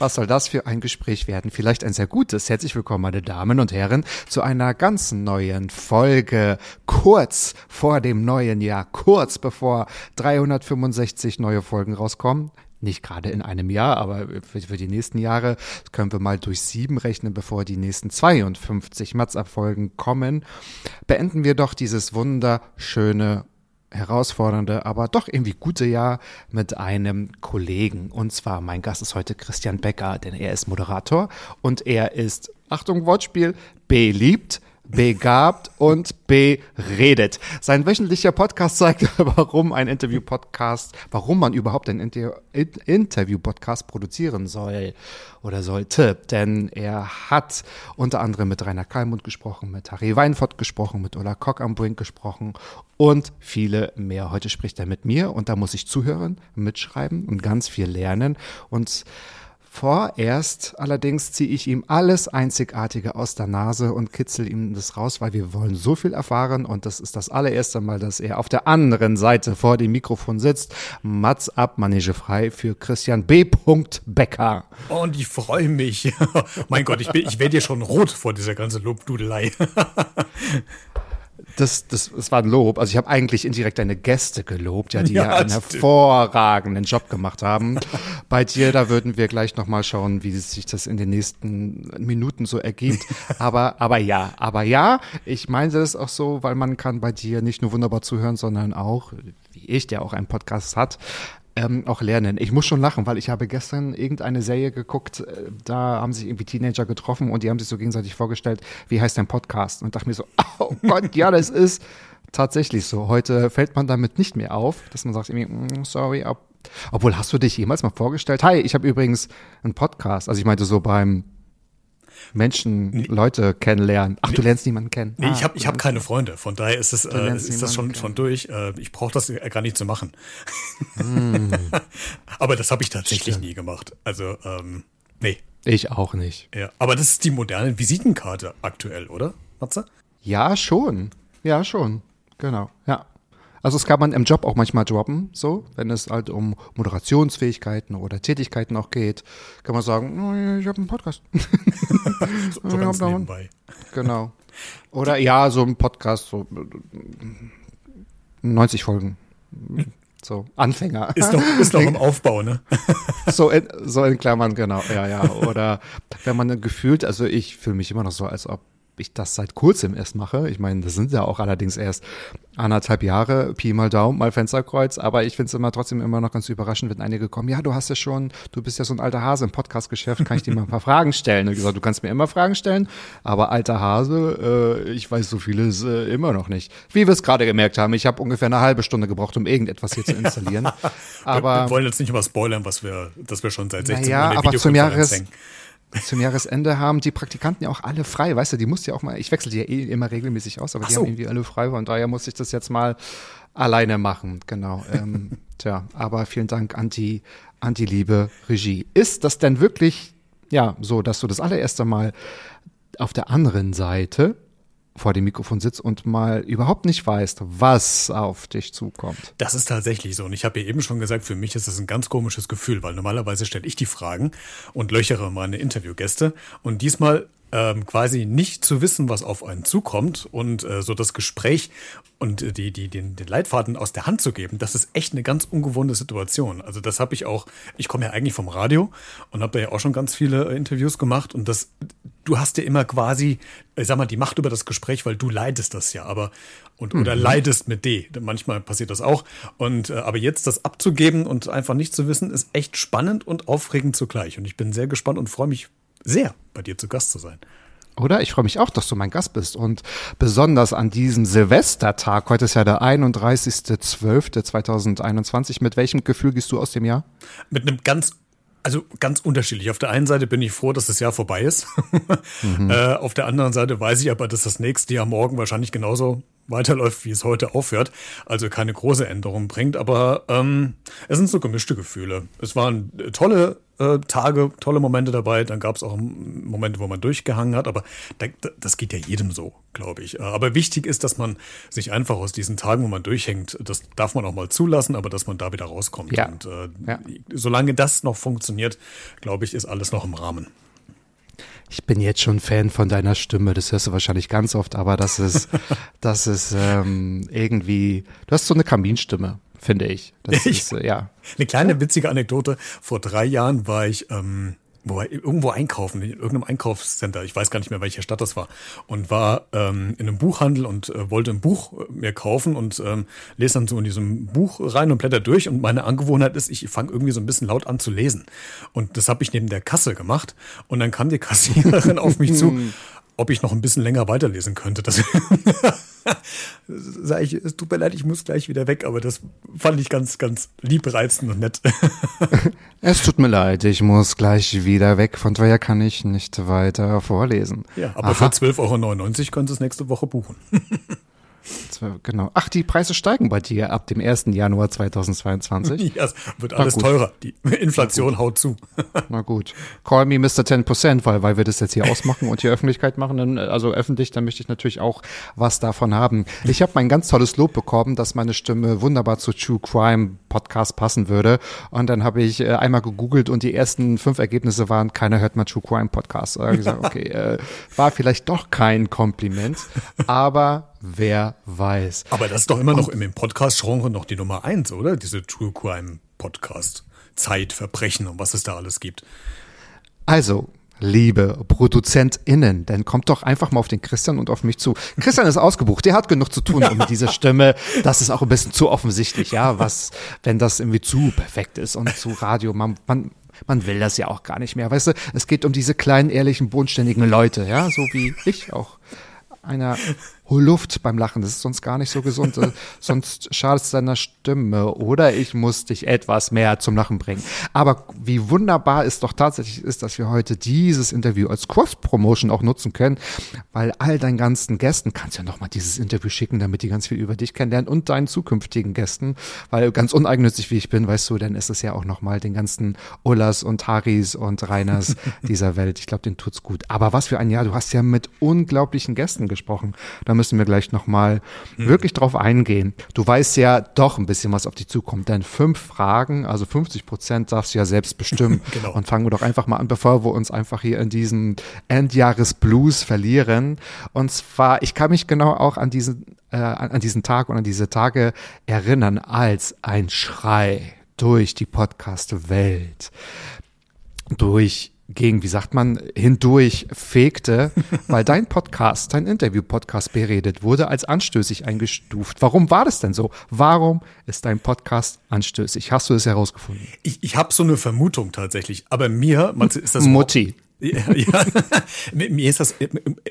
Was soll das für ein Gespräch werden? Vielleicht ein sehr gutes. Herzlich willkommen, meine Damen und Herren, zu einer ganz neuen Folge. Kurz vor dem neuen Jahr, kurz bevor 365 neue Folgen rauskommen. Nicht gerade in einem Jahr, aber für, die nächsten Jahre können wir mal durch sieben rechnen, bevor die nächsten 52 Matzabfolgen kommen. Beenden wir doch dieses wunderschöne herausfordernde, aber doch irgendwie gute Jahr mit einem Kollegen. Und zwar mein Gast ist heute Christian Becker, denn er ist Moderator und er ist, Achtung, Wortspiel, beliebt, begabt und beredet. Sein wöchentlicher Podcast zeigt, warum ein Interview-Podcast, warum man überhaupt ein Inter In- Interview-Podcast produzieren soll oder sollte. Denn er hat unter anderem mit Rainer Kalmund gesprochen, mit Harry Weinfurt gesprochen, mit Ulla Kock am Brink gesprochen und viele mehr. Heute spricht er mit mir und da muss ich zuhören, mitschreiben und ganz viel lernen und Vorerst allerdings ziehe ich ihm alles Einzigartige aus der Nase und kitzel ihm das raus, weil wir wollen so viel erfahren und das ist das allererste Mal, dass er auf der anderen Seite vor dem Mikrofon sitzt. Mats ab, Manege frei für Christian B. Becker. Und ich freue mich. mein Gott, ich, ich werde ja schon rot vor dieser ganzen Lobdudelei. Das, das, das war ein Lob. Also ich habe eigentlich indirekt deine Gäste gelobt, ja, die ja, Ja, einen stimmt. hervorragenden Job gemacht haben. Bei dir, da würden wir gleich nochmal schauen, wie sich das in den nächsten Minuten so ergibt. Aber, aber ja, aber ja, ich meine das auch so, weil man kann bei dir nicht nur wunderbar zuhören, sondern auch, wie ich, der auch einen Podcast hat, ähm, auch lernen. Ich muss schon lachen, weil ich habe gestern irgendeine Serie geguckt, äh, da haben sich irgendwie Teenager getroffen und die haben sich so gegenseitig vorgestellt, wie heißt dein Podcast? Und dachte mir so, oh Gott, ja, das ist tatsächlich so. Heute fällt man damit nicht mehr auf, dass man sagt irgendwie, mm, sorry, ob, obwohl hast du dich jemals mal vorgestellt? Hi, ich habe übrigens einen Podcast. Also ich meinte so beim Menschen, Leute kennenlernen. Ach, du lernst niemanden kennen. Nee, Ah, ich habe ich hab keine Freunde. Von daher ist, es, äh, ist das schon, schon durch. Äh, ich brauche das gar nicht zu machen. Hm. Aber das habe ich tatsächlich nie gemacht. Also, ähm, nee. Ich auch nicht. Ja. Aber das ist die moderne Visitenkarte aktuell, oder, Matze? Ja, schon. Ja, schon. Genau. Ja. Also das kann man im Job auch manchmal droppen, so, wenn es halt um Moderationsfähigkeiten oder Tätigkeiten auch geht, kann man sagen, "Oh, ich habe einen Podcast. So, so ganz nebenbei. genau. Oder ja, so ein Podcast, so äh, 90 Folgen. So, Anfänger. Ist noch, ist noch im Aufbau, ne? so, in, so in Klammern, genau. Ja, ja. Oder wenn man gefühlt, also ich fühle mich immer noch so, als ob ich das seit kurzem erst mache. Ich meine, das sind ja auch allerdings erst anderthalb Jahre, Pi mal Daumen, mal Fensterkreuz, aber ich finde es immer trotzdem immer noch ganz überraschend, wenn einige kommen, ja, du hast ja schon, du bist ja so ein alter Hase im Podcast-Geschäft, kann ich dir mal ein paar Fragen stellen? Und ich gesagt, du kannst mir immer Fragen stellen, aber alter Hase, äh, ich weiß so vieles äh, immer noch nicht. Wie wir es gerade gemerkt haben, ich habe ungefähr eine halbe Stunde gebraucht, um irgendetwas hier zu installieren. wir aber wollen jetzt nicht immer spoilern, was wir, dass wir schon seit 16 Naja, der aber zum Jahres-. Zum Jahresende haben die Praktikanten ja auch alle frei, weißt du, die musst ja auch mal, ich wechsle die ja eh immer regelmäßig aus, aber die so. haben irgendwie alle frei, von daher muss ich das jetzt mal alleine machen, genau. Ähm, tja, aber vielen Dank an die, an die liebe Regie. Ist das denn wirklich, ja, so, dass du das allererste Mal auf der anderen Seite vor dem Mikrofon sitzt und mal überhaupt nicht weißt, was auf dich zukommt? Das ist tatsächlich so. Und ich habe ja eben schon gesagt, für mich ist das ein ganz komisches Gefühl, weil normalerweise stelle ich die Fragen und löchere meine Interviewgäste. Und diesmal ähm, quasi nicht zu wissen, was auf einen zukommt und äh, so das Gespräch und äh, die, die, den, den Leitfaden aus der Hand zu geben, das ist echt eine ganz ungewohnte Situation. Also das habe ich auch, ich komme ja eigentlich vom Radio und habe da ja auch schon ganz viele äh, Interviews gemacht und das, du hast ja immer quasi, ich sag mal, die Macht über das Gespräch, weil du leidest das ja, aber und oder Mhm. leidest mit D. Manchmal passiert das auch. Und äh, aber jetzt das abzugeben und einfach nicht zu wissen, ist echt spannend und aufregend zugleich. Und ich bin sehr gespannt und freue mich sehr, bei dir zu Gast zu sein. Oder? Ich freue mich auch, dass du mein Gast bist. Und besonders an diesem Silvestertag, heute ist ja der 31.12.2021, mit welchem Gefühl gehst du aus dem Jahr? Mit einem ganz also ganz unterschiedlich. Auf der einen Seite bin ich froh, dass das Jahr vorbei ist. äh, auf der anderen Seite weiß ich aber, dass das nächste Jahr morgen wahrscheinlich genauso weiterläuft, wie es heute aufhört. Also keine große Änderung bringt. Aber ähm, es sind so gemischte Gefühle. Es waren äh, tolle äh, Tage, tolle Momente dabei. Dann gab es auch Momente, wo man durchgehangen hat. Aber da, das geht ja jedem so, glaube ich. Äh, Aber wichtig ist, dass man sich einfach aus diesen Tagen, wo man durchhängt, das darf man auch mal zulassen, aber dass man da wieder rauskommt. Ja. Und äh, Ja. solange das noch funktioniert, glaube ich, ist alles noch im Rahmen. Ich bin jetzt schon Fan von deiner Stimme, das hörst du wahrscheinlich ganz oft, aber das ist, das ist ähm, irgendwie, du hast so eine Kaminstimme, finde ich. Das Ich- ist, äh, ja. Eine kleine witzige Anekdote. Vor drei Jahren war ich ähm, wo irgendwo einkaufen, in irgendeinem Einkaufscenter. Ich weiß gar nicht mehr, welche Stadt das war. Und war ähm, in einem Buchhandel und äh, wollte ein Buch äh, mir kaufen und ähm, lese dann so in diesem Buch rein und blätter durch. Und meine Angewohnheit ist, ich fange irgendwie so ein bisschen laut an zu lesen. Und das habe ich neben der Kasse gemacht. Und dann kam die Kassiererin auf mich zu, ob ich noch ein bisschen länger weiterlesen könnte. Das sag ich, es tut mir leid, ich muss gleich wieder weg, aber das fand ich ganz, ganz liebreizend und nett. Es tut mir leid, ich muss gleich wieder weg, von daher kann ich nicht weiter vorlesen. Ja, aber Aha. für 12,99 Euro können Sie es nächste Woche buchen. Genau. Ach, die Preise steigen bei dir ab dem 1. Januar 2022. Ja, es wird alles teurer. Die Inflation haut zu. Na gut. Call me Mr. 10%, weil, weil wir das jetzt hier ausmachen und hier Öffentlichkeit machen, dann, äh, also öffentlich, dann möchte ich natürlich auch was davon haben. Ich habe mein ganz tolles Lob bekommen, dass meine Stimme wunderbar zu True Crime Podcast passen würde. Und dann habe ich äh, einmal gegoogelt und die ersten fünf Ergebnisse waren, keiner hört mal True Crime Podcast. Da habe ich gesagt, okay, äh, war vielleicht doch kein Kompliment, aber wer weiß. Aber das ist doch immer noch im Podcast-Genre noch die Nummer eins, oder? Diese True Crime Podcast. Zeit, Verbrechen und was es da alles gibt. Also, liebe ProduzentInnen, dann kommt doch einfach mal auf den Christian und auf mich zu. Christian ist ausgebucht, der hat genug zu tun um diese Stimme. Das ist auch ein bisschen zu offensichtlich, ja, was, wenn das irgendwie zu perfekt ist und zu Radio, man, man, man will das ja auch gar nicht mehr. Weißt du, es geht um diese kleinen, ehrlichen, bodenständigen Leute, ja, so wie ich auch. Einer hol Luft beim Lachen, das ist sonst gar nicht so gesund, sonst schadet es deiner Stimme oder ich muss dich etwas mehr zum Lachen bringen. Aber wie wunderbar es doch tatsächlich ist, dass wir heute dieses Interview als Cross-Promotion auch nutzen können, weil all deinen ganzen Gästen kannst ja noch mal dieses Interview schicken, damit die ganz viel über dich kennenlernen und deinen zukünftigen Gästen, weil ganz uneigennützig wie ich bin, weißt du, dann ist es ja auch noch mal den ganzen Ullas und Haris und Reiners dieser Welt. Ich glaube, den tut's gut. Aber was für ein Jahr, du hast ja mit unglaublichen Gästen gesprochen. Da müssen wir gleich noch mal wirklich drauf eingehen. Du weißt ja doch ein bisschen, was auf dich zukommt, denn fünf Fragen, also 50 Prozent darfst du ja selbst bestimmen. Genau. Und fangen wir doch einfach mal an, bevor wir uns einfach hier in diesen Endjahresblues verlieren. Und zwar, ich kann mich genau auch an diesen, äh, an, an diesen Tag und an diese Tage erinnern, als ein Schrei durch die Podcast-Welt, durch gegen, wie sagt man, hindurch fegte, weil dein Podcast, dein Interview-Podcast beredet wurde, als anstößig eingestuft. Warum war das denn so? Warum ist dein Podcast anstößig? Hast du es herausgefunden? Ich, ich habe so eine Vermutung tatsächlich. Aber mir, du, ist das Mutti. Ja, ja. mir ist das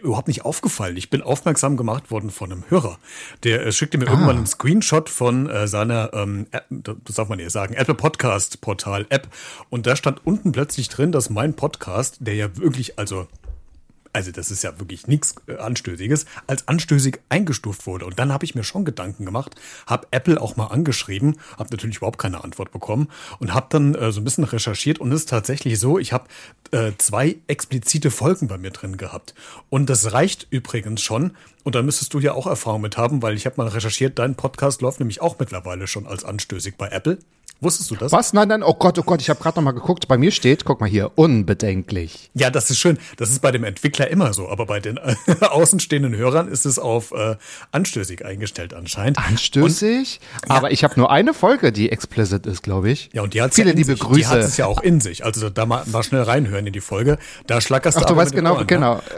überhaupt nicht aufgefallen. Ich bin aufmerksam gemacht worden von einem Hörer. Der äh, schickte mir irgendwann einen Screenshot von äh, seiner, ähm, App, das darf man ja sagen, Apple Podcast Portal App. Und da stand unten plötzlich drin, dass mein Podcast, der ja wirklich, also also das ist ja wirklich nichts äh, Anstößiges, als anstößig eingestuft wurde. Und dann habe ich mir schon Gedanken gemacht, habe Apple auch mal angeschrieben, habe natürlich überhaupt keine Antwort bekommen und habe dann äh, so ein bisschen recherchiert und es ist tatsächlich so, ich habe äh, zwei explizite Folgen bei mir drin gehabt. Und das reicht übrigens schon. Und da müsstest du ja auch Erfahrung mit haben, weil ich habe mal recherchiert, dein Podcast läuft nämlich auch mittlerweile schon als anstößig bei Apple. Wusstest du das? Was? Nein, nein, oh Gott, oh Gott, ich habe gerade noch mal geguckt. Bei mir steht, guck mal hier, unbedenklich. Ja, das ist schön. Das ist bei dem Entwickler immer so, aber bei den äh, außenstehenden Hörern ist es auf äh, anstößig eingestellt anscheinend. Anstößig? Und, aber ja. ich habe nur eine Folge, die explicit ist, glaube ich. Ja, und die hat viele ja liebe sich. Grüße. Die hat es ja auch in sich. Also da mal, mal schnell reinhören in die Folge. Da schlackerst Ach, du du weißt genau, genau.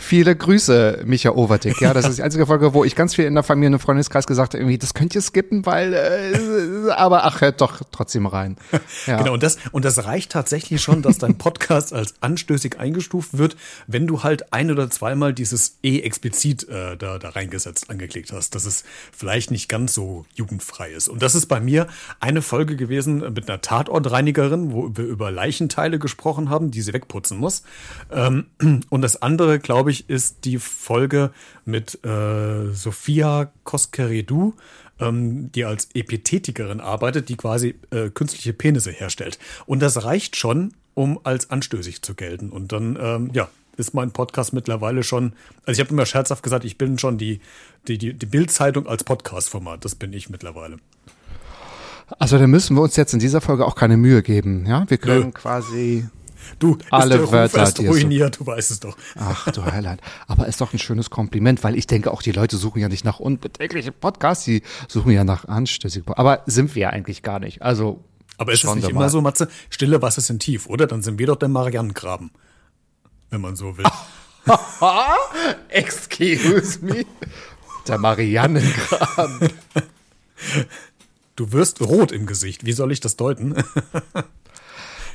Viele Grüße, Micha Overdick. Ja, das ist die einzige Folge, wo ich ganz viel in der Familie und Freundeskreis gesagt habe, irgendwie, das könnt ihr skippen, weil, äh, aber ach, hört doch trotzdem rein. Ja. Genau, und das, und das reicht tatsächlich schon, dass dein Podcast als anstößig eingestuft wird, wenn du halt ein oder zweimal dieses E explizit äh, da, da reingesetzt, angeklickt hast, dass es vielleicht nicht ganz so jugendfrei ist. Und das ist bei mir eine Folge gewesen mit einer Tatortreinigerin, wo wir über Leichenteile gesprochen haben, die sie wegputzen muss. Ähm, und das andere andere, glaube ich, ist die Folge mit äh, Sophia Koskeredou, ähm, die als Epithetikerin arbeitet, die quasi äh, künstliche Penisse herstellt. Und das reicht schon, um als anstößig zu gelten. Und dann, ähm, ja, ist mein Podcast mittlerweile schon, also ich habe immer scherzhaft gesagt, ich bin schon die, die, die, die Bildzeitung als Podcast-Format. Das bin ich mittlerweile. Also da müssen wir uns jetzt in dieser Folge auch keine Mühe geben. Ja, wir können Nö. quasi Du, alle ist der Wörter Ruf ruiniert, so. du weißt es doch. Ach du Heiland. Aber ist doch ein schönes Kompliment, weil ich denke auch, die Leute suchen ja nicht nach unbedenklichen Podcasts, die suchen ja nach anstößigen Aber sind wir ja eigentlich gar nicht. Also. Aber ist es nicht immer so, Matze? Stille Wasser sind tief, oder? Dann sind wir doch der Marianengraben. Wenn man so will. Excuse me. Der Marianengraben. Du wirst rot im Gesicht. Wie soll ich das deuten?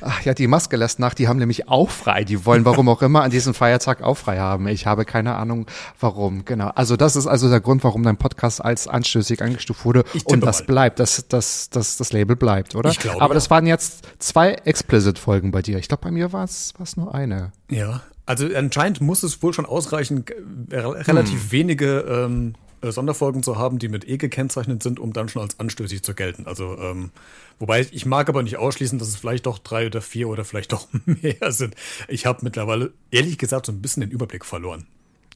Ach ja, die Maske lässt nach, die haben nämlich auch frei. Die wollen, warum auch immer, an diesem Feiertag auch frei haben. Ich habe keine Ahnung, warum. Genau. Also das ist also der Grund, warum dein Podcast als anstößig eingestuft wurde. Und das mal. bleibt, das, das, das, das Label bleibt, oder? Ich glaube, Aber das waren jetzt zwei Explicit-Folgen bei dir. Ich glaube, bei mir war es nur eine. Ja, also anscheinend muss es wohl schon ausreichen, relativ hm. wenige ähm, äh, Sonderfolgen zu haben, die mit E gekennzeichnet sind, um dann schon als anstößig zu gelten. Also, ähm, wobei ich mag aber nicht ausschließen, dass es vielleicht doch drei oder vier oder vielleicht doch mehr sind. Ich habe mittlerweile, ehrlich gesagt, so ein bisschen den Überblick verloren.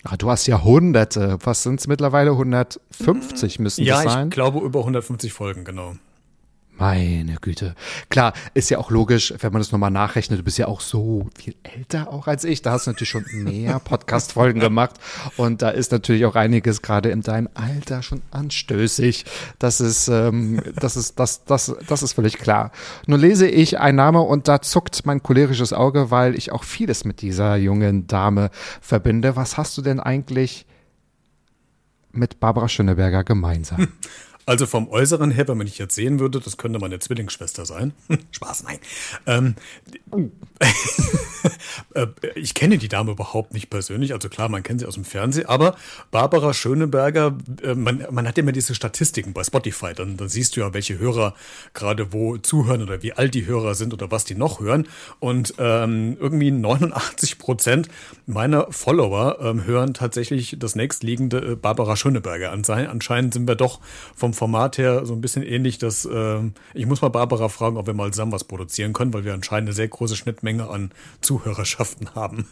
Ach, du hast ja hunderte. Was sind es mittlerweile? 150 müssen ja, das sein? Ja, ich glaube über 150 Folgen, genau. Meine Güte. Klar, ist ja auch logisch, wenn man das nochmal nachrechnet, du bist ja auch so viel älter auch als ich. Da hast du natürlich schon mehr Podcast-Folgen gemacht. Und da ist natürlich auch einiges gerade in deinem Alter schon anstößig. Das ist, ähm, das ist, das, das, das ist völlig klar. Nun lese ich ein Name und da zuckt mein cholerisches Auge, weil ich auch vieles mit dieser jungen Dame verbinde. Was hast du denn eigentlich mit Barbara Schöneberger gemeinsam? Also vom Äußeren her, wenn man dich jetzt sehen würde, das könnte meine Zwillingsschwester sein. Spaß, nein. Ähm, äh, ich kenne die Dame überhaupt nicht persönlich. Also klar, man kennt sie aus dem Fernsehen. Aber Barbara Schöneberger, äh, man, man hat immer diese Statistiken bei Spotify. Dann, dann siehst du ja, welche Hörer gerade wo zuhören oder wie alt die Hörer sind oder was die noch hören. Und ähm, irgendwie 89 Prozent meiner Follower ähm, hören tatsächlich das nächstliegende äh, Barbara Schöneberger an. Anscheinend sind wir doch vom Format her so ein bisschen ähnlich, dass äh, ich muss mal Barbara fragen, ob wir mal zusammen was produzieren können, weil wir anscheinend eine sehr große Schnittmenge an Zuhörerschaften haben.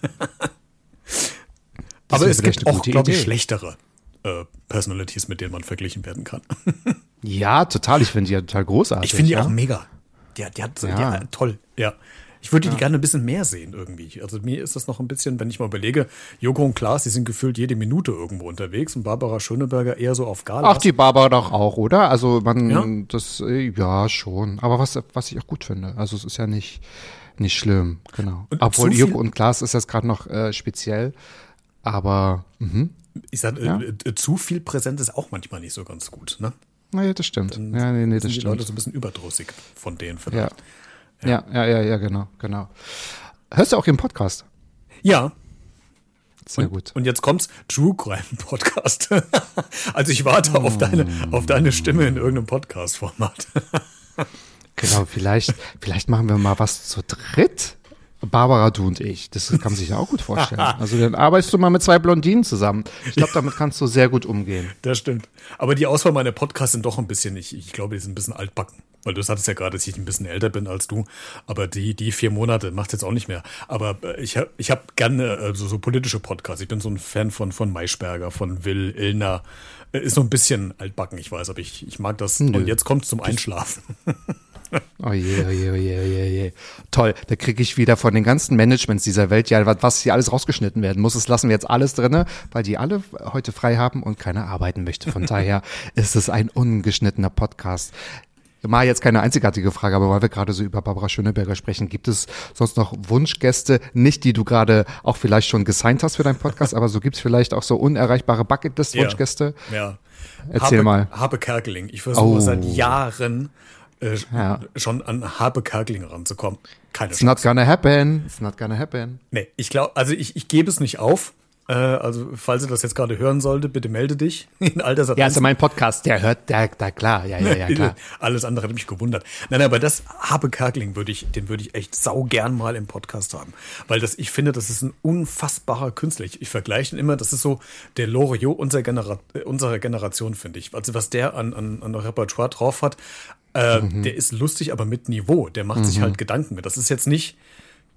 Aber es gibt auch, glaube ich, schlechtere äh, Personalities, mit denen man verglichen werden kann. ja, total. Ich finde die ja total großartig. Ich finde die ja? auch mega. Die, die hat so, ja. die, toll, ja. Ich würde ja. die gerne ein bisschen mehr sehen irgendwie. Also mir ist das noch ein bisschen, wenn ich mal überlege, Joko und Klaas, die sind gefühlt jede Minute irgendwo unterwegs und Barbara Schöneberger eher so auf Gala. Ach, die Barbara doch auch, oder? Also man, ja? das, äh, ja, schon. Aber was, was ich auch gut finde. Also es ist ja nicht, nicht schlimm, genau. Und Obwohl Joko und Klaas ist jetzt gerade noch äh, speziell, aber mh. ich sag, ja? äh, äh, zu viel Präsenz ist auch manchmal nicht so ganz gut, ne? Naja, das stimmt. Dann ja, nee, nee, das sind die stimmt. Leute so ein bisschen überdrüssig von denen vielleicht. Ja. Ja. ja, ja, ja, genau, genau. Hörst du auch ihren Podcast? Ja. Sehr und, gut. Und jetzt kommt's True Crime Podcast. also ich warte oh. auf deine auf deine Stimme in irgendeinem Podcast Format. genau, vielleicht vielleicht machen wir mal was zu dritt. Barbara, du und ich. Das kann man sich ja auch gut vorstellen. Also dann arbeitest du mal mit zwei Blondinen zusammen. Ich glaube, damit kannst du sehr gut umgehen. Das stimmt. Aber die Auswahl meiner Podcasts sind doch ein bisschen, ich, ich glaube, die sind ein bisschen altbacken. Weil du sagtest ja gerade, dass ich ein bisschen älter bin als du. Aber die, die vier Monate macht jetzt auch nicht mehr. Aber äh, ich habe ich hab gerne äh, so, so politische Podcasts. Ich bin so ein Fan von, von Maischberger, von Will, Illner. Äh, ist so ein bisschen altbacken, ich weiß, aber ich, ich mag das. Nö. Und jetzt kommt es zum Einschlafen. Oh je, oh je, oh je, oh je, oh je. Toll, da kriege ich wieder von den ganzen Managements dieser Welt, ja, was- hier alles rausgeschnitten werden muss. Das lassen wir jetzt alles drinne, weil die alle heute frei haben und keiner arbeiten möchte. Von daher ist es ein ungeschnittener Podcast. Mal jetzt keine einzigartige Frage, aber weil wir gerade so über Barbara Schöneberger sprechen, gibt es sonst noch Wunschgäste, nicht die du gerade auch vielleicht schon gesigned hast für deinen Podcast, aber so gibt's vielleicht auch so unerreichbare Bucketlist-Wunschgäste? Ja. Erzähl Habe, mal. Habe Kerkeling. Ich versuche Oh. seit Jahren äh, Ja. schon an Habe Kerkeling ranzukommen. Keine It's Chance. not gonna happen. It's not gonna happen. Nee, ich glaube, also ich, ich gebe es nicht auf. Äh, also, falls ihr das jetzt gerade hören sollte, bitte melde dich in Ja, ist ja mein Podcast, der hört, der, der klar, ja, ja, ja, klar. Alles andere hat mich gewundert. Nein, aber das Habe Kerkeling würde ich, den würde ich echt sau gern mal im Podcast haben. Weil das, ich finde, das ist ein unfassbarer Künstler. Ich, ich vergleiche ihn immer, das ist so der Loriot unserer, Genera äh, unserer Generation, finde ich. Also was der an, an, an Repertoire drauf hat, äh, Mhm. der ist lustig, aber mit Niveau. Der macht sich halt Gedanken. Das ist jetzt nicht,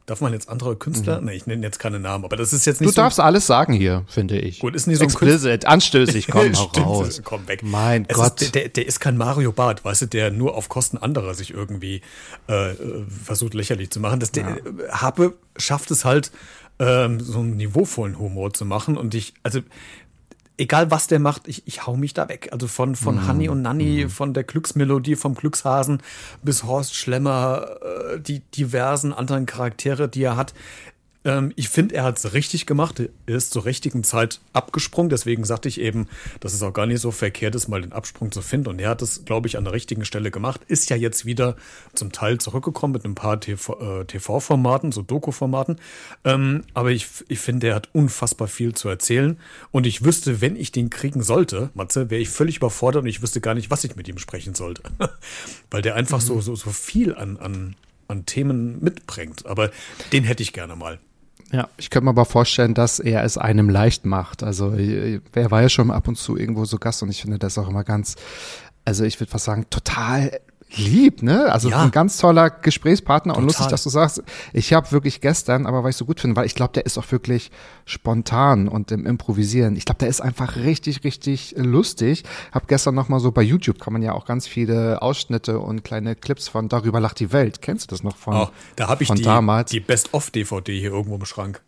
darf man jetzt andere Künstler? Nee, ich nenne jetzt keine Namen, aber das ist jetzt nicht Mhm. Du so. darfst alles sagen hier, finde ich. Gut, ist nicht so ein Explicit, anstößig, komm raus. Komm weg. Mein es Gott. Ist, der, der ist kein Mario Barth, weißt du, der nur auf Kosten anderer sich irgendwie äh, versucht lächerlich zu machen. Das, der, äh, Habe schafft es halt, ähm, so einen niveauvollen Humor zu machen. Und ich, also egal was der macht, ich, ich hau mich da weg. Also von, von Mhm. Honey und Nanny, von der Glücksmelodie, vom Glückshasen bis Horst Schlemmer, äh, die diversen anderen Charaktere, die er hat. Ähm, ich finde, er hat es richtig gemacht. Er ist zur richtigen Zeit abgesprungen. Deswegen sagte ich eben, dass es auch gar nicht so verkehrt ist, mal den Absprung zu finden. Und er hat es, glaube ich, an der richtigen Stelle gemacht. Ist ja jetzt wieder zum Teil zurückgekommen mit ein paar TV äh, TV-Formaten, so Doku-Formaten. Ähm, aber ich, ich finde, er hat unfassbar viel zu erzählen. Und ich wüsste, wenn ich den kriegen sollte, Matze, wäre ich völlig überfordert und ich wüsste gar nicht, was ich mit ihm sprechen sollte. Weil der einfach so, so, so viel an, an, an Themen mitbringt. Aber den hätte ich gerne mal. Ja, ich könnte mir aber vorstellen, dass er es einem leicht macht. Also er war ja schon ab und zu irgendwo so Gast und ich finde das auch immer ganz, also ich würde fast sagen, total lieb, ne? Also Ja. ein ganz toller Gesprächspartner und Total. lustig, dass du sagst, ich habe wirklich gestern, aber weil ich so gut finde, weil ich glaube, der ist auch wirklich spontan und im Improvisieren. Ich glaube, der ist einfach richtig, richtig lustig. Hab gestern noch mal so bei YouTube kann man ja auch ganz viele Ausschnitte und kleine Clips von Darüber lacht die Welt. Kennst du das noch von, Oh, da habe ich die, damals? die Best-of-DVD hier irgendwo im Schrank.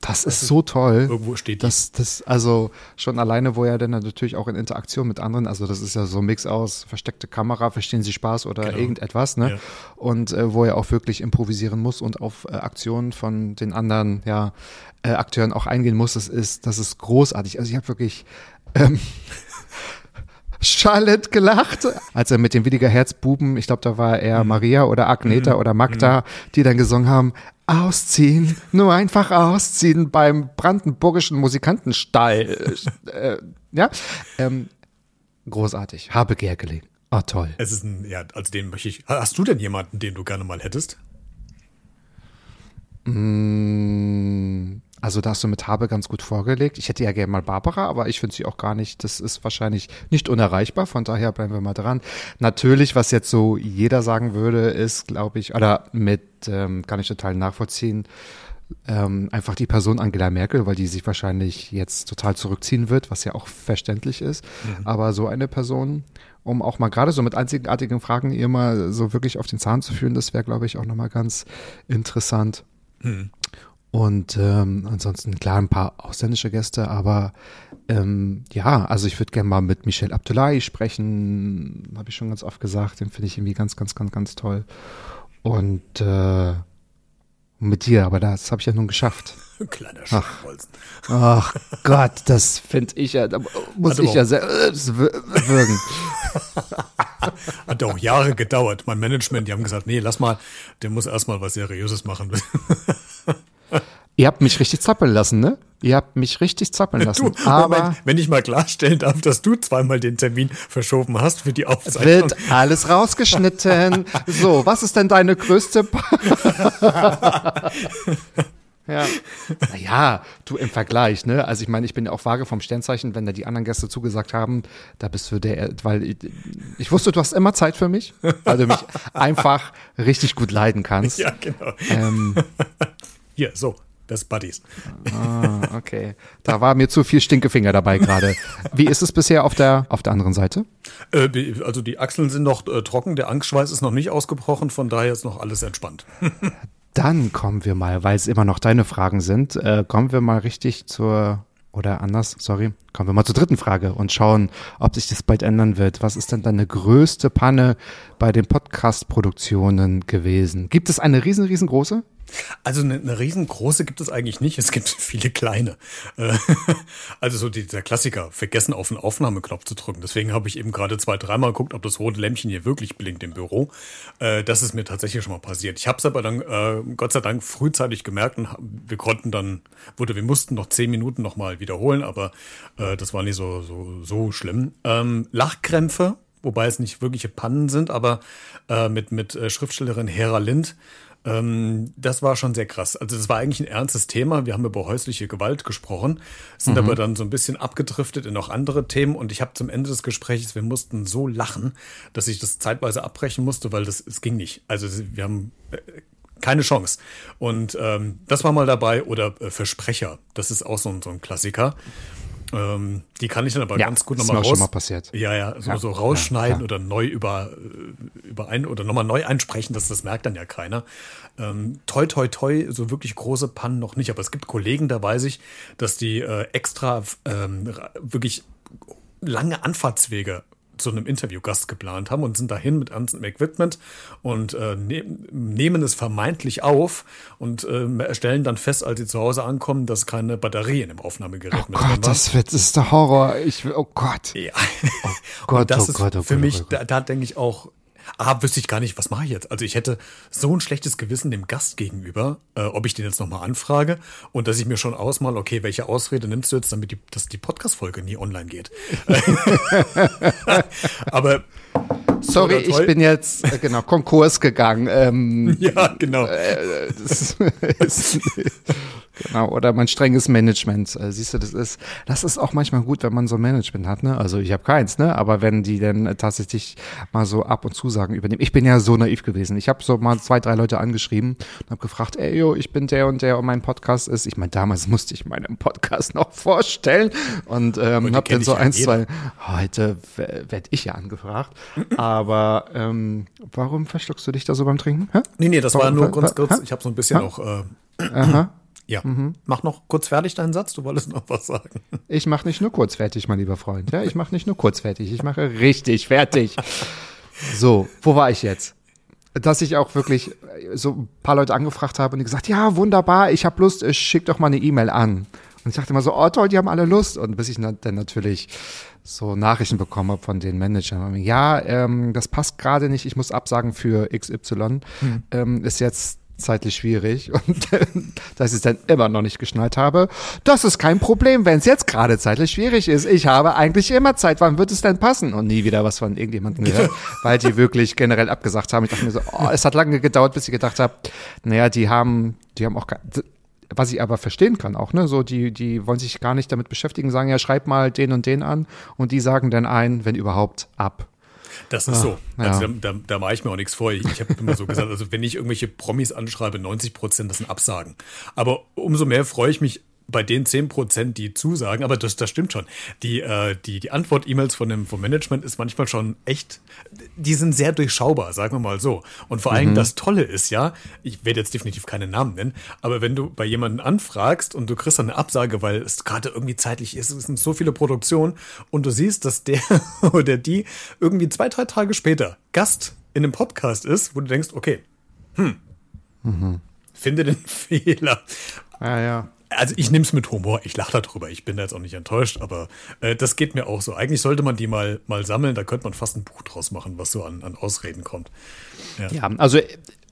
Das ist so toll. Irgendwo steht das, das, also schon alleine, wo er dann natürlich auch in Interaktion mit anderen, also das ist ja so ein Mix aus versteckte Kamera, verstehen Sie Spaß oder Genau. irgendetwas, ne? Ja. Und äh, wo er auch wirklich improvisieren muss und auf äh, Aktionen von den anderen, ja, äh, Akteuren auch eingehen muss, das ist, das ist großartig. Also ich habe wirklich ähm, schallend gelacht, als er mit dem Williger Herzbuben, ich glaube, da war er Mhm. Maria oder Agneta oder Magda, die dann gesungen haben, ausziehen, nur einfach ausziehen beim brandenburgischen Musikantenstall. äh, ja, ähm, großartig. Habe Gerkeling. Oh, toll. Es ist ein, ja, also den möchte ich. Hast du denn jemanden, den du gerne mal hättest? Also da hast du mit Habe ganz gut vorgelegt. Ich hätte ja gerne mal Barbara, aber ich finde sie auch gar nicht, das ist wahrscheinlich nicht unerreichbar, von daher bleiben wir mal dran. Natürlich, was jetzt so jeder sagen würde, ist, glaube ich, oder mit, ähm, kann ich total nachvollziehen, ähm, einfach die Person Angela Merkel, weil die sich wahrscheinlich jetzt total zurückziehen wird, was ja auch verständlich ist. Aber so eine Person, um auch mal gerade so mit einzigartigen Fragen ihr mal so wirklich auf den Zahn zu fühlen, das wäre, glaube ich, auch nochmal ganz interessant. Und ähm, ansonsten klar ein paar ausländische Gäste, aber ähm, ja, also ich würde gerne mal mit Michel Abdullahi sprechen, habe ich schon ganz oft gesagt, den finde ich irgendwie ganz, ganz, ganz, ganz toll. Und äh, mit dir, aber das habe ich ja nun geschafft. Kleiner Schachbolzen. Ach Gott, das finde ich ja, da muss Hat ich ja sehr äh, wür- würgen. Hat auch Jahre gedauert. Mein Management, die haben gesagt, nee, lass mal, der muss erstmal was Seriöses machen. Ihr habt mich richtig zappeln lassen, ne? Ihr habt mich richtig zappeln lassen. Du, aber Moment, wenn ich mal klarstellen darf, dass du zweimal den Termin verschoben hast für die Aufzeichnung. wird alles rausgeschnitten. So, was ist denn deine größte? Ja. Naja, du im Vergleich, ne? Also ich meine, ich bin ja auch vage vom Sternzeichen, wenn da die anderen Gäste zugesagt haben, da bist du der, weil ich, ich wusste, du hast immer Zeit für mich, weil du mich einfach richtig gut leiden kannst. Ja, genau. Ähm, Hier, so. Best Buddies. Ah, okay. Da war mir zu viel Stinkefinger dabei gerade. Wie ist es bisher auf der, auf der anderen Seite? Äh, die- also die Achseln sind noch äh, trocken, der Angstschweiß ist noch nicht ausgebrochen, von daher ist noch alles entspannt. Dann kommen wir mal, weil es immer noch deine Fragen sind, äh, kommen wir mal richtig zur, oder anders, sorry, kommen wir mal zur dritten Frage und schauen, ob sich das bald ändern wird. Was ist denn deine größte Panne bei den Podcast-Produktionen gewesen? Gibt es eine riesen, riesengroße? Also eine, eine riesengroße gibt es eigentlich nicht. Es gibt viele kleine. Äh, Also so die, der Klassiker, vergessen auf den Aufnahmeknopf zu drücken. Deswegen habe ich eben gerade zwei, dreimal geguckt, ob das rote Lämpchen hier wirklich blinkt im Büro. Äh, Das ist mir tatsächlich schon mal passiert. Ich habe es aber dann äh, Gott sei Dank frühzeitig gemerkt und wir konnten dann, wurde, wir mussten noch zehn Minuten nochmal wiederholen, aber äh, das war nicht so, so, so schlimm. Ähm, Lachkrämpfe, wobei es nicht wirkliche Pannen sind, aber äh, mit, mit äh, Schriftstellerin Hera Lind ähm, das war schon sehr krass. Also das war eigentlich ein ernstes Thema. Wir haben über häusliche Gewalt gesprochen, sind aber dann so ein bisschen abgedriftet in noch andere Themen und ich habe zum Ende des Gesprächs, wir mussten so lachen, dass ich das zeitweise abbrechen musste, weil das es ging nicht. Also wir haben äh, keine Chance. Und ähm, das war mal dabei oder äh, Versprecher. Das ist auch so so ein Klassiker. Ähm, die kann ich dann aber Ja, ganz gut nochmal raus. schon mal passiert. Ja, ja, so, Ja, so rausschneiden ja, oder neu über, äh, über ein oder nochmal neu einsprechen, das, das merkt dann ja keiner. Ähm, toi, toi, toi, so wirklich große Pannen noch nicht, aber es gibt Kollegen, da weiß ich, dass die äh, extra ähm, wirklich lange Anfahrtswege zu einem Interviewgast geplant haben und sind dahin mit ganzem Equipment und äh, ne nehmen es vermeintlich auf und äh, stellen dann fest, als sie zu Hause ankommen, dass keine Batterie in dem Aufnahmegerät Oh mit drin war. Gott, das wird, ist der Horror. Ich, oh Gott. Ja. Gott, und das oh ist Gott, oh für Gott, mich, oh Gott. da, da denke ich auch, ah, wüsste ich gar nicht, was mache ich jetzt? Also ich hätte so ein schlechtes Gewissen dem Gast gegenüber, äh, ob ich den jetzt nochmal anfrage und dass ich mir schon ausmal, okay, welche Ausrede nimmst du jetzt, damit die, dass die Podcast-Folge nie online geht? Aber Sorry, ich bin jetzt, äh, genau, Konkurs gegangen. Ähm, ja, genau. das ist, genau, oder mein strenges Management. Äh, siehst du, das ist, das ist auch manchmal gut, wenn man so ein Management hat, ne? Also ich habe keins, ne? Aber wenn die dann äh, tatsächlich mal so Ab- und Zusagen übernehmen. Ich bin ja so naiv gewesen. Ich habe so mal zwei, drei Leute angeschrieben und habe gefragt, ey, yo, ich bin der und der und mein Podcast ist. Ich meine, damals musste ich meinen Podcast noch vorstellen und ähm, habe dann so eins, zwei. Heute werde ich ja angefragt. Aber ähm, warum verschluckst du dich da so beim Trinken? Hä? Nee, nee, das war Warum- nur wa- kurz? Ich habe so ein bisschen Hä? noch, äh, Aha. ja. Mhm. Mach noch kurz fertig deinen Satz, du wolltest noch was sagen. Ich mache nicht nur kurz fertig, mein lieber Freund. Ja, ich mache nicht nur kurz fertig, ich mache richtig fertig. So, wo war ich jetzt? Dass ich auch wirklich äh, so ein paar Leute angefragt habe und die gesagt, ja, wunderbar, ich habe Lust, äh, schick doch mal eine E-Mail an. Und ich dachte immer so, oh toll, die haben alle Lust. Und bis ich dann natürlich so Nachrichten bekommen habe von den Managern. Ja, ähm, das passt gerade nicht, ich muss absagen für XY. Ähm, ist jetzt zeitlich schwierig. Und dass ich es dann immer noch nicht geschnallt habe, das ist kein Problem, wenn es jetzt gerade zeitlich schwierig ist. Ich habe eigentlich immer Zeit, wann wird es denn passen? Und nie wieder was von irgendjemandem gehört, weil die wirklich generell abgesagt haben. Ich dachte mir so, oh, es hat lange gedauert, bis ich gedacht habe, naja, die haben, die haben auch was ich aber verstehen kann auch, ne, so die, die wollen sich gar nicht damit beschäftigen, sagen ja, schreib mal den und den an und die sagen dann ein, wenn überhaupt, ab. Das ist so. ja. Also da, da, da mache ich mir auch nichts vor. Ich, ich habe immer so gesagt, also wenn ich irgendwelche Promis anschreibe, 90 Prozent, das sind Absagen. Aber umso mehr freue ich mich bei den 10 Prozent, die zusagen. Aber das, das stimmt schon. Die, äh, die, die Antwort-E-Mails von dem vom Management ist manchmal schon echt, die sind sehr durchschaubar, sagen wir mal so. Und vor allem das Tolle ist ja, ich werde jetzt definitiv keine Namen nennen, aber wenn du bei jemanden anfragst und du kriegst dann eine Absage, weil es gerade irgendwie zeitlich ist, es sind so viele Produktionen und du siehst, dass der oder die irgendwie zwei, drei Tage später Gast in einem Podcast ist, wo du denkst, okay, hm, finde den Fehler. Ja, ja. Also ich nehme es mit Humor, ich lache darüber, ich bin da jetzt auch nicht enttäuscht, aber äh, das geht mir auch so. Eigentlich sollte man die mal, mal sammeln, da könnte man fast ein Buch draus machen, was so an, an Ausreden kommt. Ja, also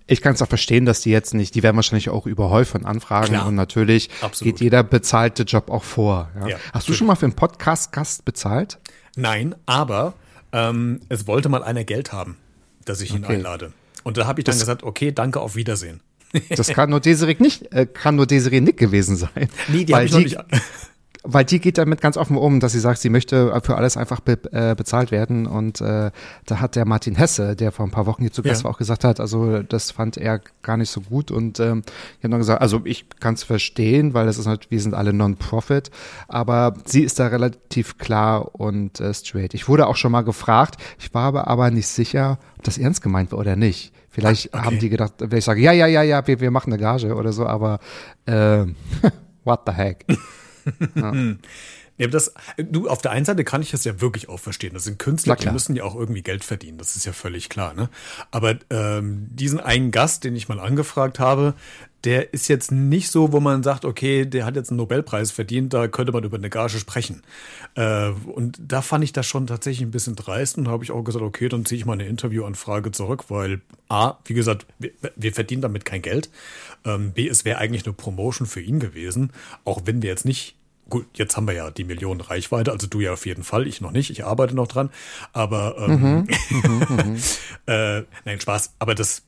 ich kann es auch verstehen, dass die jetzt nicht, die werden wahrscheinlich auch überhäuft von Anfragen Klar. und natürlich Absolut. geht jeder bezahlte Job auch vor. Ja. Ja, Hast du schon mal für einen Podcast-Gast bezahlt? Nein, aber ähm, es wollte mal einer Geld haben, dass ich ihn Okay. einlade. Und da habe ich dann gesagt, okay, danke, auf Wiedersehen. Das kann nur Desiree nicht, äh, kann nur Desiree Nick gewesen sein. Nee, die Weil habe ich noch nicht. weil die geht damit ganz offen um, dass sie sagt, sie möchte für alles einfach be äh, bezahlt werden. Und äh, da hat der Martin Hesse, der vor ein paar Wochen hier zu Gast Ja. war, auch gesagt hat, also das fand er gar nicht so gut. Und ähm, ich habe dann gesagt, also ich kann es verstehen, weil das ist halt, wir sind alle Non-Profit, aber sie ist da relativ klar und äh, straight. Ich wurde auch schon mal gefragt, ich war aber, aber nicht sicher, ob das ernst gemeint war oder nicht. Vielleicht Ah, okay. haben die gedacht, wenn ich sage, ja, ja, ja, ja, wir, wir machen eine Gage oder so, aber äh, what the heck. Ja, das, du, auf der einen Seite kann ich das ja wirklich auch verstehen. Das sind Künstler, die müssen ja auch irgendwie Geld verdienen. Das ist ja völlig klar, ne? Aber ähm, diesen einen Gast, den ich mal angefragt habe, der ist jetzt nicht so, wo man sagt, okay, der hat jetzt einen Nobelpreis verdient, da könnte man über eine Gage sprechen. Äh, und da fand ich das schon tatsächlich ein bisschen dreist und habe ich auch gesagt, okay, dann ziehe ich mal eine Interviewanfrage zurück, weil A, wie gesagt, wir, wir verdienen damit kein Geld. Ähm, B, es wäre eigentlich eine Promotion für ihn gewesen, auch wenn wir jetzt nicht Gut, jetzt haben wir ja die Millionen Reichweite, also du ja auf jeden Fall, ich noch nicht, ich arbeite noch dran, aber ähm, äh, nein, Spaß, aber das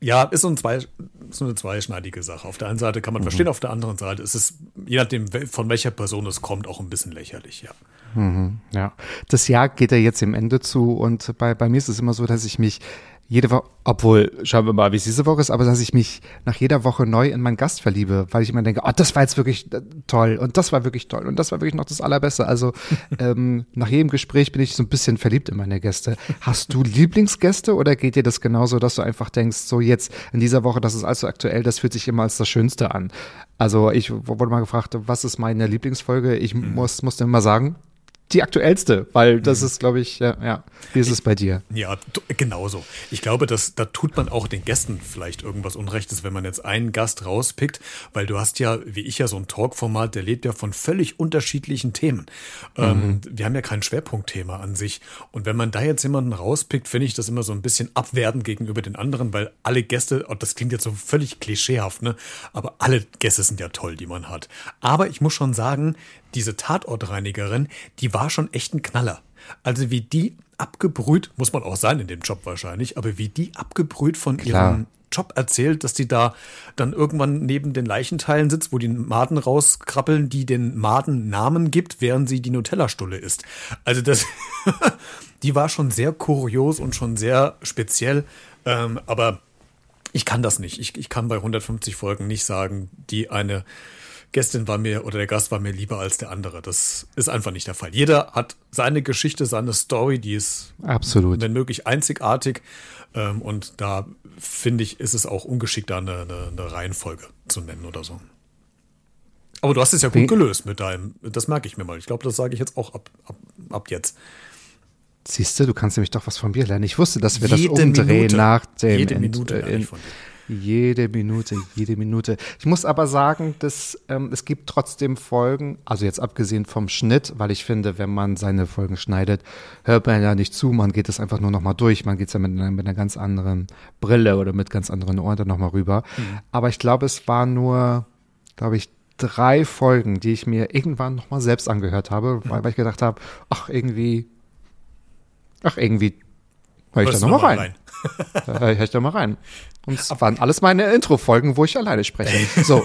ja, ist so, ein zwei, so eine zweischneidige Sache. Auf der einen Seite kann man verstehen, auf der anderen Seite ist es, je nachdem, von welcher Person es kommt, auch ein bisschen lächerlich, ja. Ja, das Jahr geht ja jetzt im Ende zu und bei, bei mir ist es immer so, dass ich mich jede Woche, obwohl, schauen wir mal, wie es diese Woche ist, aber dass ich mich nach jeder Woche neu in meinen Gast verliebe, weil ich immer denke, oh, das war jetzt wirklich äh, toll und das war wirklich toll und das war wirklich noch das Allerbeste. Also ähm, nach jedem Gespräch bin ich so ein bisschen verliebt in meine Gäste. Hast du Lieblingsgäste oder geht dir das genauso, dass du einfach denkst, so jetzt in dieser Woche, das ist also aktuell, das fühlt sich immer als das Schönste an? Also ich wurde mal gefragt, was ist meine Lieblingsfolge? Ich muss, musste immer sagen, die aktuellste, weil das ist, glaube ich, ja, ja. Wie ist es bei dir? Ja, genauso. Ich glaube, dass da tut man auch den Gästen vielleicht irgendwas Unrechtes, wenn man jetzt einen Gast rauspickt, weil du hast ja, wie ich ja, so ein Talkformat, der lebt ja von völlig unterschiedlichen Themen. Ähm, wir haben ja kein Schwerpunktthema an sich. Und wenn man da jetzt jemanden rauspickt, finde ich das immer so ein bisschen abwertend gegenüber den anderen, weil alle Gäste, und das klingt jetzt so völlig klischeehaft, ne? Aber alle Gäste sind ja toll, die man hat. Aber ich muss schon sagen, diese Tatortreinigerin, die war schon echt ein Knaller. Also wie die abgebrüht, muss man auch sein in dem Job wahrscheinlich, aber wie die abgebrüht von Klar. ihrem Job erzählt, dass die da dann irgendwann neben den Leichenteilen sitzt, wo die Maden rauskrabbeln, die den Maden Namen gibt, während sie die Nutella-Stulle isst. Also das, die war schon sehr kurios und schon sehr speziell, ähm, aber ich kann das nicht. Ich, ich kann bei 150 Folgen nicht sagen, die eine Gästin war mir oder der Gast war mir lieber als der andere. Das ist einfach nicht der Fall. Jeder hat seine Geschichte, seine Story, die ist Absolut. wenn möglich einzigartig. Ähm, und da finde ich, ist es auch ungeschickt, da eine, eine, eine Reihenfolge zu nennen oder so. Aber du hast es ja gut gelöst mit deinem, das merke ich mir mal. Ich glaube, das sage ich jetzt auch ab, ab, ab jetzt. Siehst du, du kannst nämlich doch was von mir lernen. Ich wusste, dass wir Jede das umdrehen Minute. nach dem. Jede Minute lerne in- ich von dir. Jede Minute, jede Minute. Ich muss aber sagen, dass ähm, es gibt trotzdem Folgen, also jetzt abgesehen vom Schnitt, weil ich finde, wenn man seine Folgen schneidet, hört man ja nicht zu, man geht es einfach nur nochmal durch, man geht es ja mit einer, mit einer ganz anderen Brille oder mit ganz anderen Ohren dann nochmal rüber. Aber ich glaube, es war nur, glaube ich, drei Folgen, die ich mir irgendwann nochmal selbst angehört habe, weil, weil ich gedacht habe, ach, irgendwie, ach, irgendwie, hör ich da nochmal noch mal rein. Da höre ich da mal rein. Und es waren alles meine Intro-Folgen, wo ich alleine spreche. So,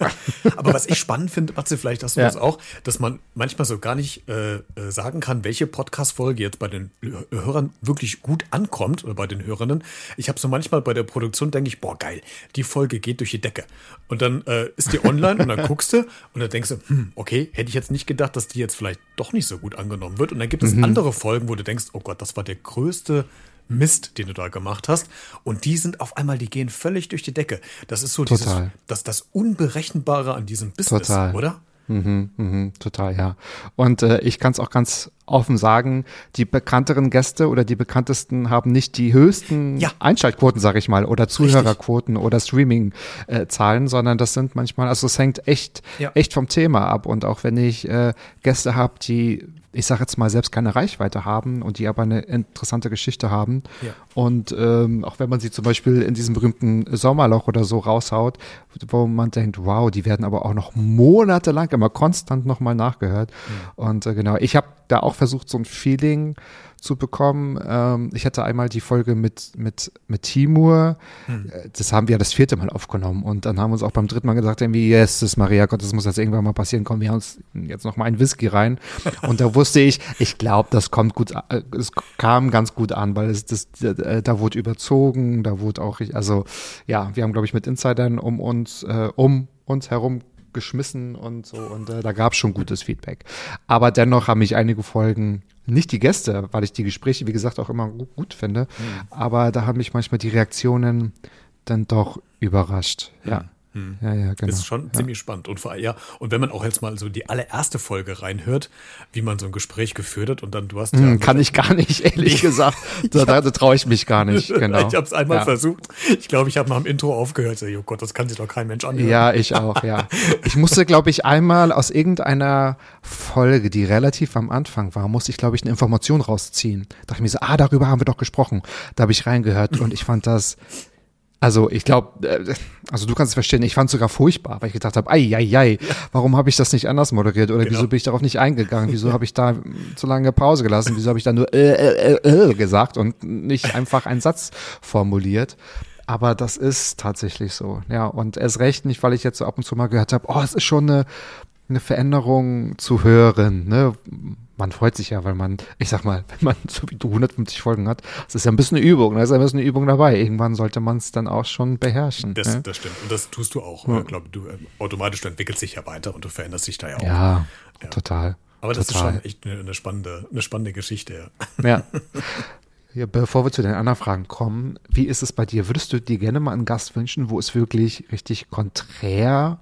äh, Aber was ich spannend finde, Matze, vielleicht hast du Ja. das auch, dass man manchmal so gar nicht äh, äh, sagen kann, welche Podcast-Folge jetzt bei den Hö- Hörern wirklich gut ankommt oder bei den Hörerinnen. Ich habe so manchmal bei der Produktion, denke ich, boah, geil, die Folge geht durch die Decke. Und dann äh, ist die online und dann guckst du und dann denkst du, hm, okay, hätte ich jetzt nicht gedacht, dass die jetzt vielleicht doch nicht so gut angenommen wird. Und dann gibt es Mhm. andere Folgen, wo du denkst, oh Gott, das war der größte Mist, den du da gemacht hast. Und die sind auf einmal, die gehen völlig durch die Decke. Das ist so dieses, das, das Unberechenbare an diesem Business, Total. oder? Mhm, mhm, total, ja. Und äh, ich kann es auch ganz offen sagen, die bekannteren Gäste oder die bekanntesten haben nicht die höchsten Ja. Einschaltquoten, sage ich mal, oder Zuhörerquoten oder Streaming-Zahlen, sondern das sind manchmal, also es hängt echt, Ja. echt vom Thema ab. Und auch wenn ich äh, Gäste habe, die, ich sage jetzt mal, selbst keine Reichweite haben und die aber eine interessante Geschichte haben. Ja. Und ähm, auch wenn man sie zum Beispiel in diesem berühmten Sommerloch oder so raushaut, wo man denkt, wow, die werden aber auch noch monatelang immer konstant nochmal nachgehört. Und äh, genau, ich habe da auch versucht, so ein Feeling zu bekommen. Ähm, ich hatte einmal die Folge mit, mit, mit Timur. Hm. Äh, Das haben wir das vierte Mal aufgenommen. Und dann haben wir uns auch beim dritten Mal gesagt, irgendwie, yes, das ist Maria Gott, das muss jetzt irgendwann mal passieren. Komm, wir haben uns jetzt noch mal einen Whisky rein. Und da wusste ich, ich glaube, das kommt gut, äh, es kam ganz gut an, weil es, das, äh, da wurde überzogen, da wurde auch, also, ja, wir haben, glaube ich, mit Insidern um uns, äh, um uns herum geschmissen und so und äh, da gab es schon gutes Feedback. Aber dennoch haben mich einige Folgen, nicht die Gäste, weil ich die Gespräche, wie gesagt, auch immer gut, finde, aber da haben mich manchmal die Reaktionen dann doch überrascht. Ja. Ja, ja, genau. Ist schon ja. ziemlich spannend. Und vor ja, und wenn man auch jetzt mal so die allererste Folge reinhört, wie man so ein Gespräch geführt hat und dann du hast ja. Hm, Kann ich gar nicht, ehrlich gesagt. Da, da, da traue ich mich gar nicht, genau. Ich habe es einmal ja. versucht. Ich glaube, ich habe nach dem Intro aufgehört. So, oh Gott, das kann sich doch kein Mensch anhören. Ja, ich auch, ja. Ich musste, glaube ich, einmal aus irgendeiner Folge, die relativ am Anfang war, musste ich, glaube ich, eine Information rausziehen. Da dachte ich mir so, ah, darüber haben wir doch gesprochen. Da habe ich reingehört und ich fand das, also ich glaube, äh, also du kannst es verstehen, ich fand es sogar furchtbar, weil ich gedacht habe, ei, ei, ei, warum habe ich das nicht anders moderiert oder Genau. wieso bin ich darauf nicht eingegangen, wieso habe ich da zu lange Pause gelassen, wieso habe ich da nur äh, äh, äh, äh gesagt und nicht einfach einen Satz formuliert. Aber das ist tatsächlich so, ja. Und erst recht nicht, weil ich jetzt so ab und zu mal gehört habe, oh, es ist schon eine, eine Veränderung zu hören. Ne? Man freut sich ja, weil man, ich sag mal, wenn man so wie du 150 Folgen hat, das ist ja ein bisschen eine Übung, da ist ja ein bisschen eine Übung dabei. Irgendwann sollte man es dann auch schon beherrschen. Das, ne? das stimmt. Und das tust du auch. Ich glaube, du äh, automatisch, du entwickelst dich ja weiter und du veränderst dich da ja auch. Ja, Ja. total. Aber das total. ist schon echt eine, eine, spannende, eine spannende Geschichte. Ja. Ja. ja. Bevor wir zu den anderen Fragen kommen, wie ist es bei dir? Würdest du dir gerne mal einen Gast wünschen, wo es wirklich richtig konträr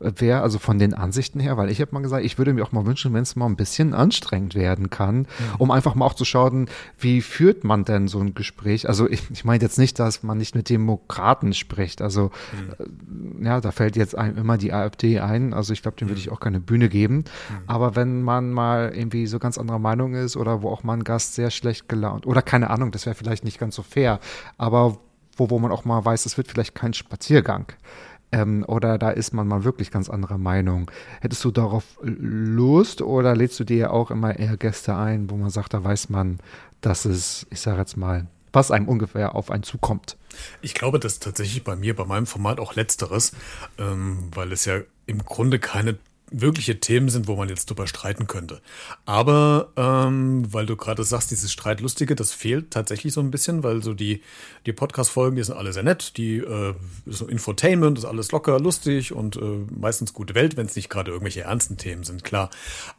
wäre, also von den Ansichten her? Weil ich habe mal gesagt, ich würde mir auch mal wünschen, wenn es mal ein bisschen anstrengend werden kann, um einfach mal auch zu schauen, wie führt man denn so ein Gespräch? Also ich, ich meine jetzt nicht, dass man nicht mit Demokraten spricht. Also äh, ja, da fällt jetzt einem immer die AfD ein. Also ich glaube, dem würde ich auch keine Bühne geben. Aber wenn man mal irgendwie so ganz anderer Meinung ist oder wo auch mal ein Gast sehr schlecht gelaunt oder keine Ahnung, das wäre vielleicht nicht ganz so fair, aber wo, wo man auch mal weiß, es wird vielleicht kein Spaziergang. Ähm, oder da ist man mal wirklich ganz anderer Meinung. Hättest du darauf Lust oder lädst du dir auch immer eher Gäste ein, wo man sagt, da weiß man, dass es, ich sage jetzt mal, was einem ungefähr auf einen zukommt? Ich glaube, das ist tatsächlich bei mir, bei meinem Format auch letzteres, ähm, weil es ja im Grunde keine wirkliche Themen sind, wo man jetzt drüber streiten könnte. Aber ähm, weil du gerade sagst, dieses Streitlustige, das fehlt tatsächlich so ein bisschen, weil so die, die Podcast-Folgen, die sind alle sehr nett, die äh, so Infotainment, ist alles locker, lustig und äh, meistens gute Welt, wenn es nicht gerade irgendwelche ernsten Themen sind, klar.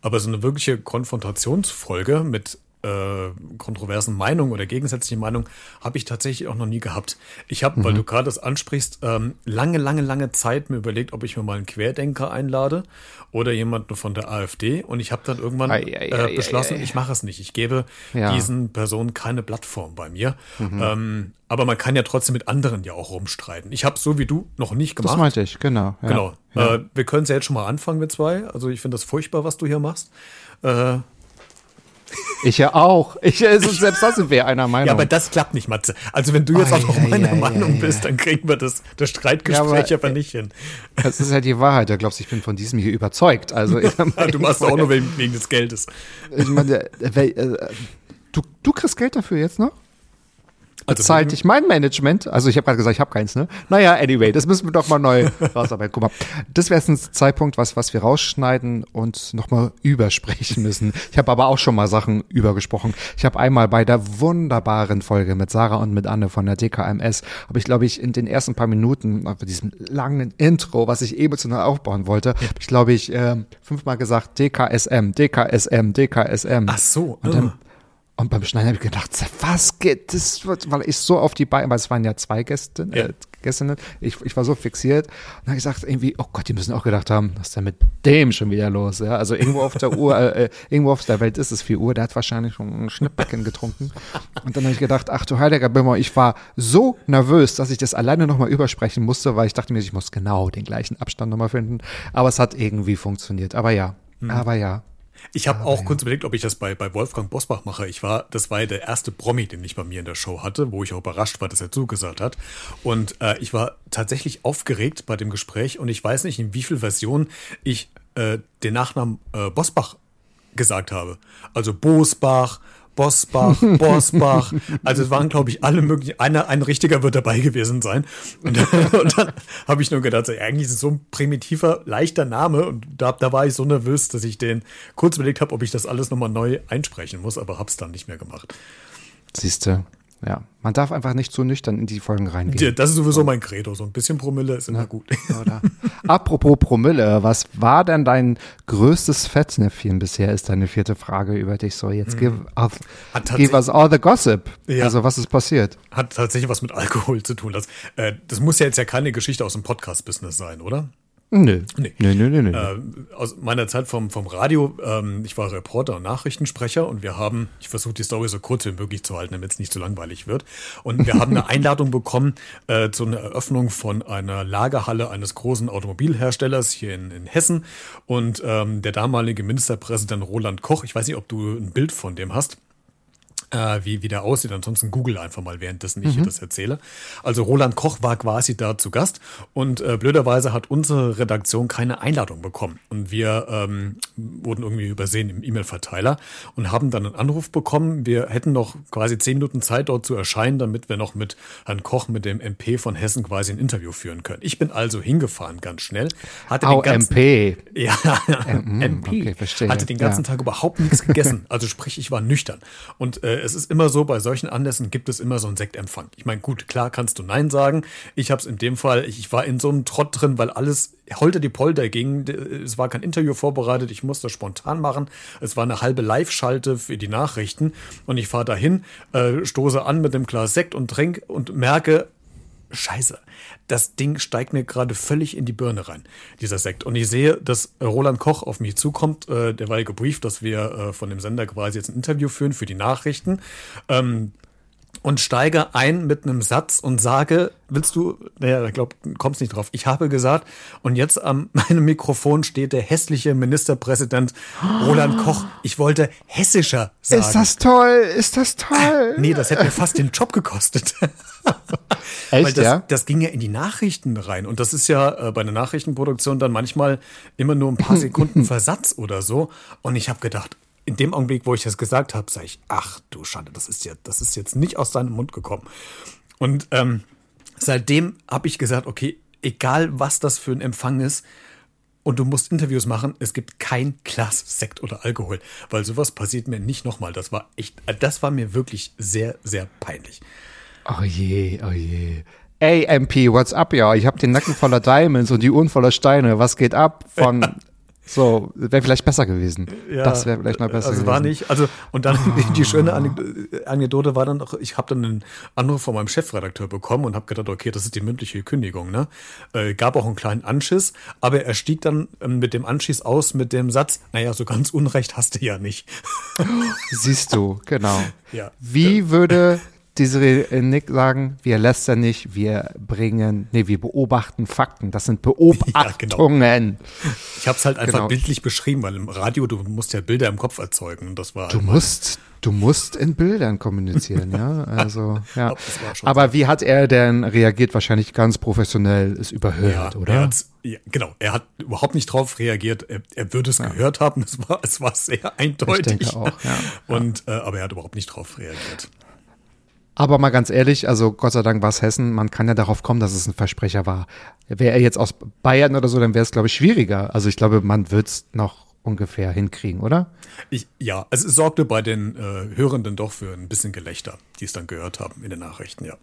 Aber so eine wirkliche Konfrontationsfolge mit äh, kontroversen Meinungen oder gegensätzlichen Meinungen habe ich tatsächlich auch noch nie gehabt. Ich habe, weil du gerade das ansprichst, ähm, lange, lange, lange Zeit mir überlegt, ob ich mir mal einen Querdenker einlade oder jemanden von der AfD und ich habe dann irgendwann Ei, ei, äh, beschlossen, ei, ich mache es nicht. Ich gebe Ja. diesen Personen keine Plattform bei mir. Ähm, aber man kann ja trotzdem mit anderen ja auch rumstreiten. Ich habe so wie du noch nicht Das gemacht. meinte ich, genau. Ja. Genau. Ja. Äh, wir können es ja jetzt schon mal anfangen mit zwei. Also ich finde das furchtbar, was du hier machst. Äh, Ich ja auch. Ich, selbst da sind wir einer Meinung. Ja, aber das klappt nicht, Matze. Also wenn du jetzt Ei, auch noch ei, meiner ei, Meinung ei, bist, dann kriegen wir das, das Streitgespräch Ja, aber- aber, nicht hin. Das ist ja die Wahrheit. Du glaubst, ich bin von diesem hier überzeugt. Also, Du machst auch nur wegen, wegen des Geldes. ich meine, äh, du, du kriegst Geld dafür jetzt noch? Also Bezahlt wenn- dich mein Management? Also ich habe gerade gesagt, ich habe keins, ne? Naja, anyway, das müssen wir doch mal neu rausarbeiten. Guck mal, das wäre jetzt ein Zeitpunkt, was, was wir rausschneiden und nochmal übersprechen müssen. Ich habe aber auch schon mal Sachen übergesprochen. Ich habe einmal bei der wunderbaren Folge mit Sarah und mit Anne von der DKMS, habe ich, glaube ich, in den ersten paar Minuten, bei diesem langen Intro, was ich emotional aufbauen wollte, habe ich, glaube ich, ähm, fünfmal gesagt, DKSM, DKSM, DKSM. Ach so. Und, dann, und beim Schneiden habe ich gedacht, was geht das? Weil ich so auf die beiden, weil es waren ja zwei Gäste, Ja. äh, Gästinnen, ich, ich war so fixiert und dann habe ich gesagt, irgendwie, oh Gott, die müssen auch gedacht haben, was ist denn mit dem schon wieder los? Ja? Also irgendwo auf der Uhr, äh, äh, irgendwo auf der Welt ist es 4 Uhr, der hat wahrscheinlich schon ein Schnippbecken getrunken. Und dann habe ich gedacht, ach du heiliger Bimmer, ich war so nervös, dass ich das alleine nochmal übersprechen musste, weil ich dachte mir, ich muss genau den gleichen Abstand nochmal finden. Aber es hat irgendwie funktioniert. Aber ja, Hm. aber ja. Ich habe auch kurz überlegt, ob ich das bei, bei Wolfgang Bosbach mache. Ich war, das war ja der erste Promi, den ich bei mir in der Show hatte, wo ich auch überrascht war, dass er zugesagt hat. Und äh, ich war tatsächlich aufgeregt bei dem Gespräch und ich weiß nicht, in wie viel Versionen ich äh, den Nachnamen äh, Bosbach gesagt habe. Also Bosbach, Bosbach, Bosbach. Also es waren, glaube ich, alle möglichen. Einer, ein richtiger wird dabei gewesen sein. Und, und dann habe ich nur gedacht, so, eigentlich ist es so ein primitiver, leichter Name. Und da, da war ich so nervös, dass ich den kurz überlegt habe, ob ich das alles nochmal neu einsprechen muss, aber hab's dann nicht mehr gemacht. Siehste. Ja, man darf einfach nicht zu nüchtern in die Folgen reingehen. Das ist sowieso mein Credo. So ein bisschen Promille ist immer gut. Oder? Apropos Promille, was war denn dein größtes Fettnäpfchen bisher, ist deine vierte Frage über dich. So, jetzt give, us, Hat give us all the gossip. Ja. Also, was ist passiert? Hat tatsächlich was mit Alkohol zu tun. Das, äh, das muss ja jetzt ja keine Geschichte aus dem Podcast-Business sein, oder? Nö. Nee. Nö, nö, nö, nö. Äh, aus meiner Zeit vom, vom Radio, ähm, ich war Reporter und Nachrichtensprecher und wir haben, ich versuche die Story so kurz wie möglich zu halten, damit es nicht zu langweilig wird. Und wir haben eine Einladung bekommen äh, zu einer Eröffnung von einer Lagerhalle eines großen Automobilherstellers hier in, in Hessen. Und ähm, der damalige Ministerpräsident Roland Koch, ich weiß nicht, ob du ein Bild von dem hast äh, wie, wie der aussieht. Ansonsten google einfach mal, währenddessen ich hier das erzähle. Also Roland Koch war quasi da zu Gast und äh, blöderweise hat unsere Redaktion keine Einladung bekommen. Und wir ähm, wurden irgendwie übersehen im E-Mail-Verteiler und haben dann einen Anruf bekommen. Wir hätten noch quasi zehn Minuten Zeit dort zu erscheinen, damit wir noch mit Herrn Koch, mit dem MP von Hessen quasi ein Interview führen können. Ich bin also hingefahren ganz schnell. Hatte Au, den ganzen, MP. ja, MP. okay, verstehe. Hatte den ganzen Ja. Tag überhaupt nichts gegessen. Also sprich, ich war nüchtern. Und äh, es ist immer so, bei solchen Anlässen gibt es immer so einen Sektempfang. Ich meine, gut, klar kannst du Nein sagen. Ich habe es in dem Fall, ich, ich war in so einem Trott drin, weil alles holter die Polter ging. Es war kein Interview vorbereitet, ich musste spontan machen. Es war eine halbe Live-Schalte für die Nachrichten. Und ich fahre dahin, äh, stoße an mit dem Glas Sekt und trink und merke, Scheiße, das Ding steigt mir gerade völlig in die Birne rein, dieser Sekt. Und ich sehe, dass Roland Koch auf mich zukommt. Äh, der war ja gebrieft, dass wir äh, von dem Sender quasi jetzt ein Interview führen für die Nachrichten. Ähm, und steige ein mit einem Satz und sage, willst du, naja, ich glaube, kommst nicht drauf. Ich habe gesagt, und jetzt an meinem Mikrofon steht der hässliche Ministerpräsident Roland Koch. Ich wollte hessischer sagen. Ist das toll? Ist das toll? Nee, das hätte mir fast den Job gekostet. Echt, Weil das, ja? das ging ja in die Nachrichten rein. Und das ist ja äh, bei einer Nachrichtenproduktion dann manchmal immer nur ein paar Sekunden Versatz oder so. Und ich habe gedacht, in dem Augenblick, wo ich das gesagt habe, sage ich, ach du Schande, das ist ja, das ist jetzt nicht aus deinem Mund gekommen. Und ähm, seitdem habe ich gesagt, okay, egal was das für ein Empfang ist, und du musst Interviews machen, es gibt kein Glas Sekt oder Alkohol, weil sowas passiert mir nicht nochmal. Das war echt, äh, das war mir wirklich sehr, sehr peinlich. Oh je, oh je. Ey, MP, what's up, ja? Ich hab den Nacken voller Diamonds und die Uhren voller Steine. Was geht ab? Von so, wäre vielleicht besser gewesen. das wäre vielleicht noch besser also gewesen. war nicht, also und dann die schöne Anek- Anekdote war dann noch, ich habe dann einen Anruf von meinem Chefredakteur bekommen und habe gedacht, okay, das ist die mündliche Kündigung, ne? Äh, gab auch einen kleinen Anschiss, aber er stieg dann ähm, mit dem Anschiss aus mit dem Satz, naja, so ganz Unrecht hast du ja nicht. Siehst du, genau. Ja. Wie würde Desiree äh, Nick sagen, wir lästern nicht, wir bringen, nee, wir beobachten Fakten. Das sind Beobachtungen. Ich habe es halt einfach Genau. bildlich beschrieben, weil im Radio du musst ja Bilder im Kopf erzeugen das war Du musst, du musst in Bildern kommunizieren, ja. Also, ja. Aber wie hat er denn reagiert? Wahrscheinlich ganz professionell, ist überhört, Ja, oder? Er ja, genau, er hat überhaupt nicht drauf reagiert. Er, er würde es gehört haben. Es war, es war sehr eindeutig. denke auch, ja. Und, äh, aber er hat überhaupt nicht drauf reagiert. Aber mal ganz ehrlich, also Gott sei Dank war es Hessen, man kann ja darauf kommen, dass es ein Versprecher war. Wäre er jetzt aus Bayern oder so, dann wäre es, glaube ich, schwieriger. Also ich glaube, man wird es noch ungefähr hinkriegen, oder? Ich, ja, also es sorgte bei den äh, Hörenden doch für ein bisschen Gelächter, die es dann gehört haben in den Nachrichten, ja.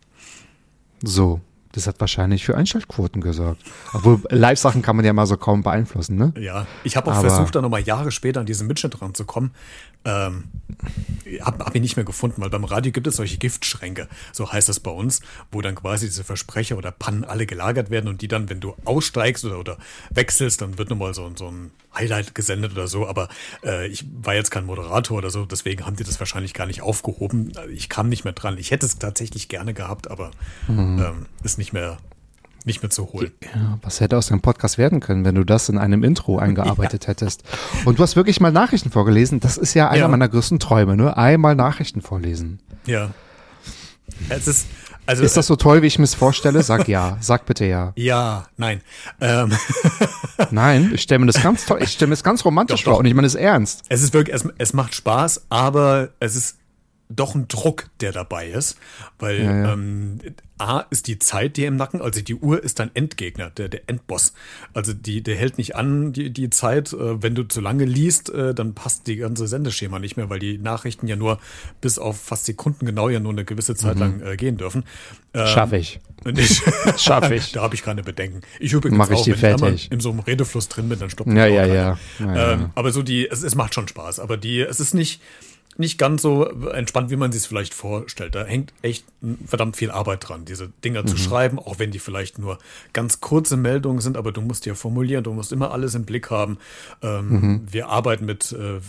So, das hat wahrscheinlich für Einschaltquoten gesorgt. Obwohl Live-Sachen kann man ja mal so kaum beeinflussen, ne? Ja, ich habe auch Aber- versucht, dann nochmal Jahre später an diesen Mitschnitt ranzukommen. Ähm, hab, hab ihn nicht mehr gefunden, weil beim Radio gibt es solche Giftschränke, so heißt das bei uns, wo dann quasi diese Versprecher oder Pannen alle gelagert werden und die dann, wenn du aussteigst oder, oder wechselst, dann wird nochmal so, so ein Highlight gesendet oder so. Aber äh, ich war jetzt kein Moderator oder so, deswegen haben die das wahrscheinlich gar nicht aufgehoben. Ich kam nicht mehr dran. Ich hätte es tatsächlich gerne gehabt, aber ähm, ist nicht mehr, nicht mehr zu holen. Ja, was hätte aus dem Podcast werden können, wenn du das in einem Intro eingearbeitet hättest? Und du hast wirklich mal Nachrichten vorgelesen. Das ist ja einer Ja. meiner größten Träume, ne? Einmal Nachrichten vorlesen. Ja. Es ist, also, Ist das so toll, wie ich mir es vorstelle? Sag ja. Sag bitte ja. ja, nein. Ähm, Nein, ich stelle mir das ganz toll, ich stelle mir das ganz romantisch Doch, doch. vor und ich meine es ernst. Es ist wirklich, es, es macht Spaß, aber es ist doch ein Druck, der dabei ist, weil Ja, ja. Ähm, A ist die Zeit dir im Nacken, also die Uhr ist dein Endgegner, der, der Endboss. Also die, der hält nicht an, die, die Zeit. Äh, wenn du zu lange liest, äh, dann passt die ganze Sendeschema nicht mehr, weil die Nachrichten ja nur bis auf fast Sekunden genau ja nur eine gewisse Zeit Mhm. lang äh, gehen dürfen. Ähm, Schaff ich. Nicht. Schaff ich. da habe ich keine Bedenken. Ich übrigens Mach ich auch, die wenn ich fertig. in so einem Redefluss drin bin, dann stoppt Ja, ja. Ja, ja. Ähm, aber so die, es, es macht schon Spaß. Aber die, es ist nicht, nicht ganz so entspannt, wie man sich es vielleicht vorstellt. Da hängt echt verdammt viel Arbeit dran, diese Dinger Mhm. zu schreiben, auch wenn die vielleicht nur ganz kurze Meldungen sind, aber du musst ja formulieren, du musst immer alles im Blick haben. Ähm, Mhm. Wir arbeiten mit äh,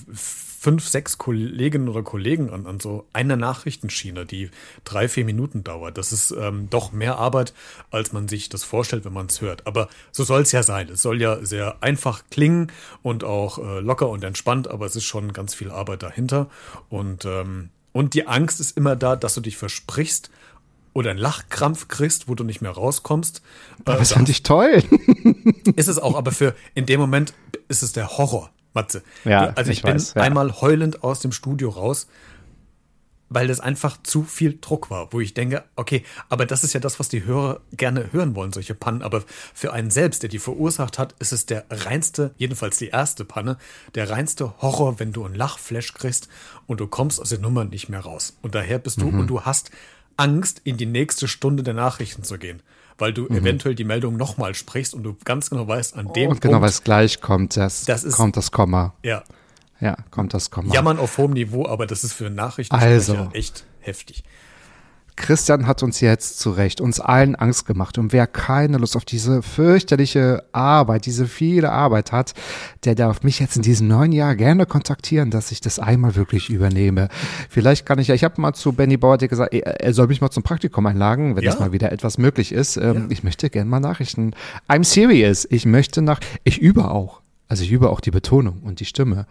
fünf, sechs Kolleginnen oder Kollegen an, an so einer Nachrichtenschiene, die drei, vier Minuten dauert. Das ist ähm, doch mehr Arbeit, als man sich das vorstellt, wenn man es hört. Aber so soll es ja sein. Es soll ja sehr einfach klingen und auch äh, locker und entspannt, aber es ist schon ganz viel Arbeit dahinter. Und, ähm, und die Angst ist immer da, dass du dich versprichst oder einen Lachkrampf kriegst, wo du nicht mehr rauskommst. Äh, Das fand ich toll. ist es auch, aber für in dem Moment ist es der Horror, Matze. Ja, also ich, ich bin weiß, ja. einmal heulend aus dem Studio raus, weil das einfach zu viel Druck war, wo ich denke, okay, aber das ist ja das, was die Hörer gerne hören wollen, solche Pannen. Aber für einen selbst, der die verursacht hat, ist es der reinste, jedenfalls die erste Panne, der reinste Horror, wenn du einen Lachflash kriegst und du kommst aus der Nummer nicht mehr raus. Und daher bist du Mhm. und du hast Angst, in die nächste Stunde der Nachrichten zu gehen, weil Mhm. du eventuell die Meldung nochmal sprichst und du ganz genau weißt, an dem Und genau, Punkt, was gleich kommt, das, Das ist- kommt das Komma. ja, Ja, kommt das Komma. jammern auf hohem Niveau, aber das ist für Nachrichten Also. echt heftig. Christian hat uns jetzt zu Recht uns allen Angst gemacht. Und wer keine Lust auf diese fürchterliche Arbeit, diese viele Arbeit hat, der darf mich jetzt in diesem neuen Jahr gerne kontaktieren, dass ich das einmal wirklich übernehme. Vielleicht kann ich ja, ich habe mal zu Benny Bauer gesagt, er soll mich mal zum Praktikum einladen, wenn Ja. das mal wieder etwas möglich ist. Ähm, Ich möchte gerne mal Nachrichten. I'm serious. Ich möchte nach, ich übe auch. Also ich übe auch die Betonung und die Stimme.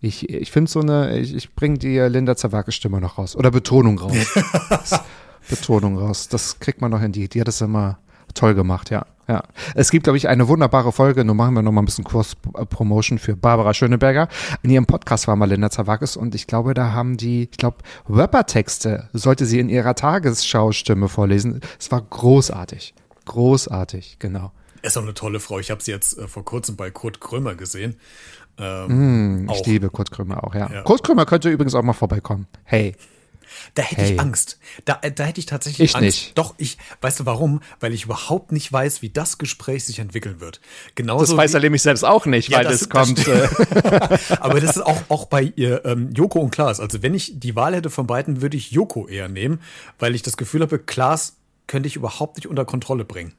Ich, ich finde so eine, ich, ich bringe die Linda Zerwakis Stimme noch raus. Oder Betonung raus. Betonung raus. Das kriegt man noch in die. Die hat das immer toll gemacht, ja. Ja. Es gibt, glaube ich, eine wunderbare Folge. Nun machen wir noch mal ein bisschen Kurs-Promotion für Barbara Schöneberger. In ihrem Podcast war mal Linda Zawakis und ich glaube, da haben die, ich glaube, Rapper-Texte sollte sie in ihrer Tagesschau-Stimme vorlesen. Es war großartig. Großartig, genau. Ist auch eine tolle Frau. Ich habe sie jetzt äh, vor kurzem bei Kurt Krömer gesehen. Ähm, Ich auch. liebe Kurt Krömer auch, ja. Ja. Kurt Krömer könnte übrigens auch mal vorbeikommen. Hey. Da hätte Hey. ich Angst. Da, äh, da hätte ich tatsächlich Ich Angst. nicht. Doch, ich, weißt du warum? Weil ich überhaupt nicht weiß, wie das Gespräch sich entwickeln wird. Genauso Das weiß er nämlich selbst auch nicht, Ja, weil das- es das kommt. stimmt. Äh, Aber das ist auch, auch bei ihr, ähm, Joko und Klaas. Also wenn ich die Wahl hätte von beiden, würde ich Joko eher nehmen, weil ich das Gefühl habe, Klaas könnte ich überhaupt nicht unter Kontrolle bringen.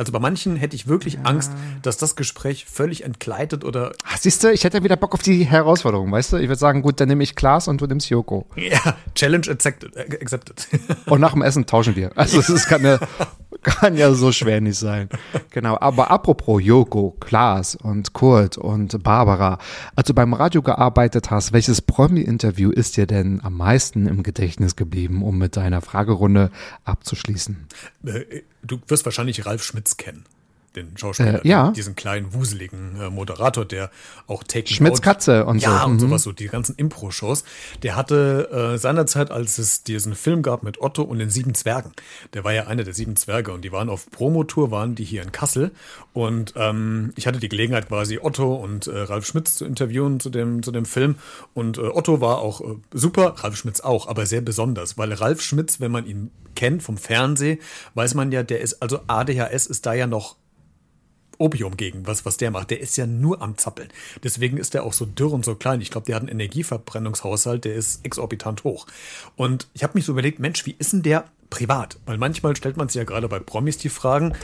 Also bei manchen hätte ich wirklich Angst, dass das Gespräch völlig entgleitet oder Ah, Siehst du, ich hätte wieder Bock auf die Herausforderung, weißt du? Ich würde sagen, gut, dann nehme ich Klaas und du nimmst Joko. ja, Challenge accepted. äh, accepted. Und nach dem Essen tauschen wir. Also es kann ja, kann ja so schwer nicht sein. Genau. Aber apropos Joko, Klaas und Kurt und Barbara, als du beim Radio gearbeitet hast, welches Promi-Interview ist dir denn am meisten im Gedächtnis geblieben, um mit deiner Fragerunde abzuschließen? Äh, Du wirst wahrscheinlich Ralf Schmitz kennen. Den Schauspieler, Äh, ja. diesen kleinen, wuseligen äh, Moderator, der auch Taken Schmitz Out- Katze und ja, so. und Mhm. sowas, so die ganzen Impro-Shows. Der hatte äh, seinerzeit, als es diesen Film gab mit Otto und den sieben Zwergen, der war ja einer der sieben Zwerge und die waren auf Promotour, waren die hier in Kassel und ähm, ich hatte die Gelegenheit quasi Otto und äh, Ralf Schmitz zu interviewen zu dem, zu dem Film und äh, Otto war auch äh, super, Ralf Schmitz auch, aber sehr besonders, weil Ralf Schmitz, wenn man ihn kennt vom Fernsehen, weiß man ja, der ist, also ADHS ist da ja noch Opium gegen, was, was der macht. Der ist ja nur am Zappeln. Deswegen ist der auch so dürr und so klein. Ich glaube, der hat einen Energieverbrennungshaushalt, der ist exorbitant hoch. Und ich habe mich so überlegt, Mensch, wie ist denn der privat? Weil manchmal stellt man sich ja gerade bei Promis die Fragen,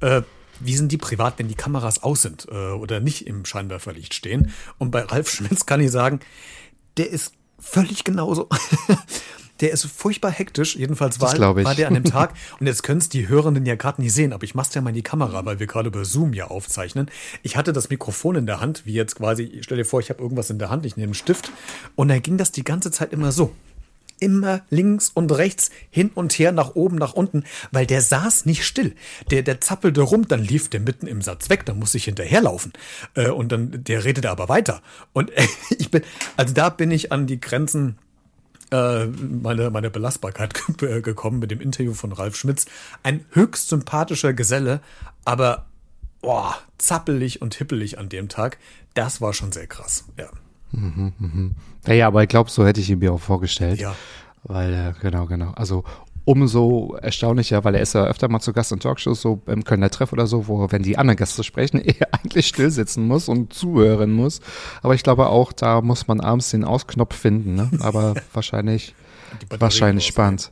äh, wie sind die privat, wenn die Kameras aus sind äh, oder nicht im Scheinwerferlicht stehen? Und bei Ralf Schmitz kann ich sagen, der ist völlig genauso. Der ist furchtbar hektisch, jedenfalls war, war der an dem Tag. Und jetzt können es die Hörenden ja gerade nicht sehen, aber ich mach's ja mal in die Kamera, weil wir gerade über Zoom ja aufzeichnen. Ich hatte das Mikrofon in der Hand, wie jetzt quasi, stell dir vor, ich habe irgendwas in der Hand, ich nehme einen Stift. Und dann ging das die ganze Zeit immer so. Immer links und rechts, hin und her, nach oben, nach unten, weil der saß nicht still. Der, der zappelte rum, dann lief der mitten im Satz weg, dann muss ich hinterherlaufen. Äh, und dann, der redete aber weiter. Und äh, ich bin, also da bin ich an die Grenzen meine, meine Belastbarkeit ge gekommen mit dem Interview von Ralf Schmitz. Ein höchst sympathischer Geselle, aber boah, zappelig und hippelig an dem Tag. Das war schon sehr krass, ja. Ja, ja, aber ich glaube, so hätte ich ihn mir auch vorgestellt. Ja. Weil, äh, genau, genau. Also umso erstaunlicher, weil er ist ja öfter mal zu Gast in Talkshows, so im Kölner Treff oder so, wo, wenn die anderen Gäste sprechen, er eigentlich still sitzen muss und zuhören muss. Aber ich glaube auch, da muss man abends den Ausknopf finden, ne? Aber wahrscheinlich, wahrscheinlich spannend.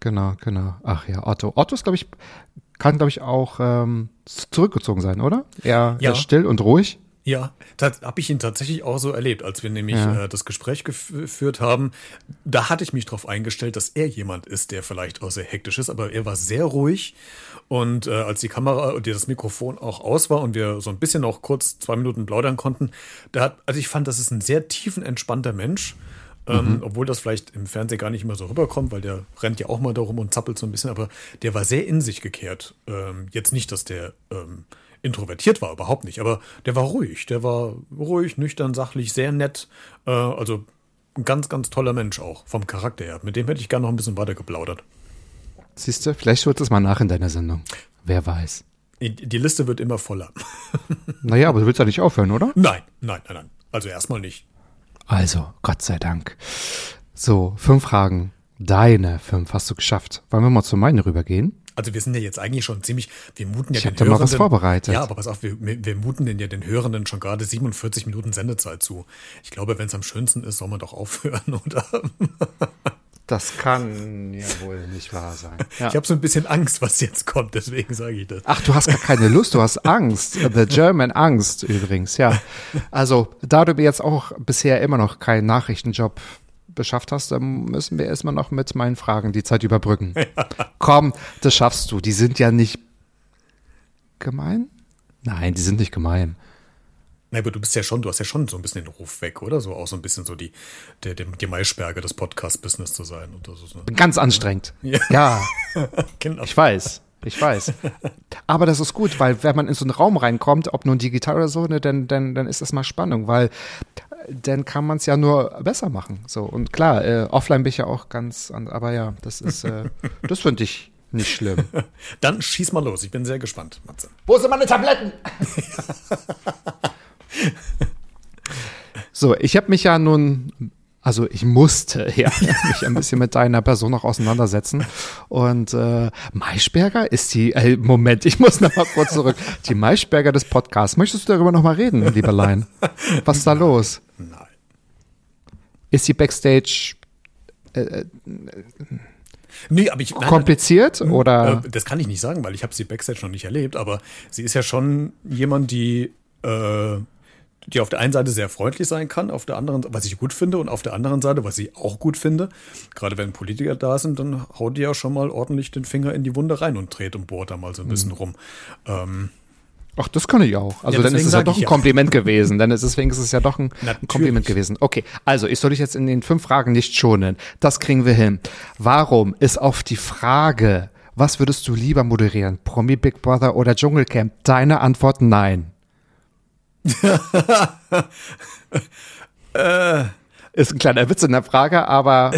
Genau, genau. Ach ja, Otto. Otto ist, glaube ich, kann, glaube ich, auch ähm, zurückgezogen sein, oder? Er, Ja. ist still und ruhig. Ja, da habe ich ihn tatsächlich auch so erlebt, als wir nämlich Ja. äh, das Gespräch gef- geführt haben. Da hatte ich mich darauf eingestellt, dass er jemand ist, der vielleicht auch sehr hektisch ist, aber er war sehr ruhig. Und äh, als die Kamera und das Mikrofon auch aus war und wir so ein bisschen auch kurz zwei Minuten plaudern konnten, da hat, also ich fand, das ist ein sehr tiefenentspannter Mensch. Ähm, obwohl das vielleicht im Fernsehen gar nicht immer so rüberkommt, weil der rennt ja auch mal da rum und zappelt so ein bisschen, aber der war sehr in sich gekehrt. Ähm, jetzt nicht, dass der ähm, introvertiert war, überhaupt nicht, aber der war ruhig. Der war ruhig, nüchtern, sachlich, sehr nett. Äh, also ein ganz, ganz toller Mensch auch vom Charakter her. Mit dem hätte ich gerne noch ein bisschen weiter geplaudert. Siehst du, vielleicht wird es mal nach in deiner Sendung. Wer weiß. Die die Liste wird immer voller. Naja, aber du willst ja nicht aufhören, oder? nein, nein, nein, nein. Also erstmal nicht. Also, Gott sei Dank. So, fünf Fragen. Deine fünf hast du geschafft. Wollen wir mal zu meinen rübergehen? Also wir sind ja jetzt eigentlich schon ziemlich, wir muten ja Ich den da mal was Hörenden- vorbereitet. Ja, aber pass auf, wir, wir muten den ja den Hörenden schon gerade 47 Minuten Sendezeit zu. Ich glaube, wenn es am schönsten ist, soll man doch aufhören, oder? Das kann ja wohl nicht wahr sein. Ja. Ich habe so ein bisschen Angst, was jetzt kommt, deswegen sage ich das. Ach, du hast gar keine Lust, du hast Angst. The German Angst übrigens, ja. Also, da du jetzt auch bisher immer noch keinen Nachrichtenjob beschafft hast, dann müssen wir erstmal noch mit meinen Fragen die Zeit überbrücken. Komm, das schaffst du. Die sind ja nicht gemein? Nein, die sind nicht gemein. Na, aber du bist ja schon, du hast ja schon so ein bisschen den Ruf weg, oder? So auch so ein bisschen so die, der, der, die Maischberger des Podcast-Business zu sein. Ist, ne? Ganz anstrengend. Ja. ja. Genau. Ich weiß, ich weiß. Aber das ist gut, weil wenn man in so einen Raum reinkommt, ob nun digital oder so, ne, dann, dann, dann ist das mal Spannung, weil dann kann man es ja nur besser machen. So und klar, äh, offline bin ich ja auch ganz, an, aber ja, das ist, äh, das finde ich nicht schlimm. Dann schieß mal los. Ich bin sehr gespannt, Matze. Wo sind meine Tabletten? so, ich habe mich ja nun, also ich musste ja mich ein bisschen mit deiner Person noch auseinandersetzen. Und äh, Maischberger ist die, äh, Moment, ich muss noch mal kurz zurück. Die Maischberger des Podcasts. Möchtest du darüber noch mal reden, lieber Lein? Was ist da los? Nein. Ist sie Backstage Nee, aber ich. Nein, kompliziert nein, oder? äh, das kann ich nicht sagen, weil ich habe sie Backstage noch nicht erlebt, aber sie ist ja schon jemand, die. Äh, die auf der einen Seite sehr freundlich sein kann, auf der anderen, was ich gut finde, und auf der anderen Seite, was ich auch gut finde, gerade wenn Politiker da sind, dann haut die ja schon mal ordentlich den Finger in die Wunde rein und dreht und bohrt da mal so ein bisschen rum. Ähm, Ach, das kann ich auch. Also Ja, dann ist es ja doch ein. Kompliment gewesen. Dann ist, deswegen ist es ja doch ein, ein Natürlich. Kompliment gewesen. Okay, also ich soll dich jetzt in den fünf Fragen nicht schonen. Das kriegen wir hin. Warum ist auf die Frage, was würdest du lieber moderieren, Promi Big Brother oder Dschungelcamp, deine Antwort nein? ist ein kleiner Witz in der Frage, aber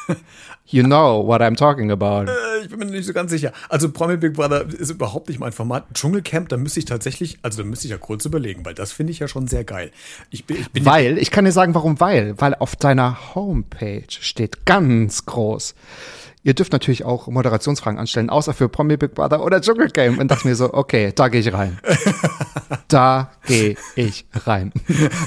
you know what I'm talking about. Äh, Ich bin mir nicht so ganz sicher. Also Promi Big Brother ist überhaupt nicht mein Format. Dschungelcamp, da müsste ich tatsächlich, also da müsste ich ja kurz überlegen, weil das finde ich ja schon sehr geil. Ich bin, ich bin Weil, ich kann dir sagen, warum weil. Weil auf deiner Homepage steht ganz groß. Ihr dürft natürlich auch Moderationsfragen anstellen, außer für Promi Big Brother oder Dschungelcamp. Und dachte mir so, okay, da gehe ich rein. Da gehe ich rein.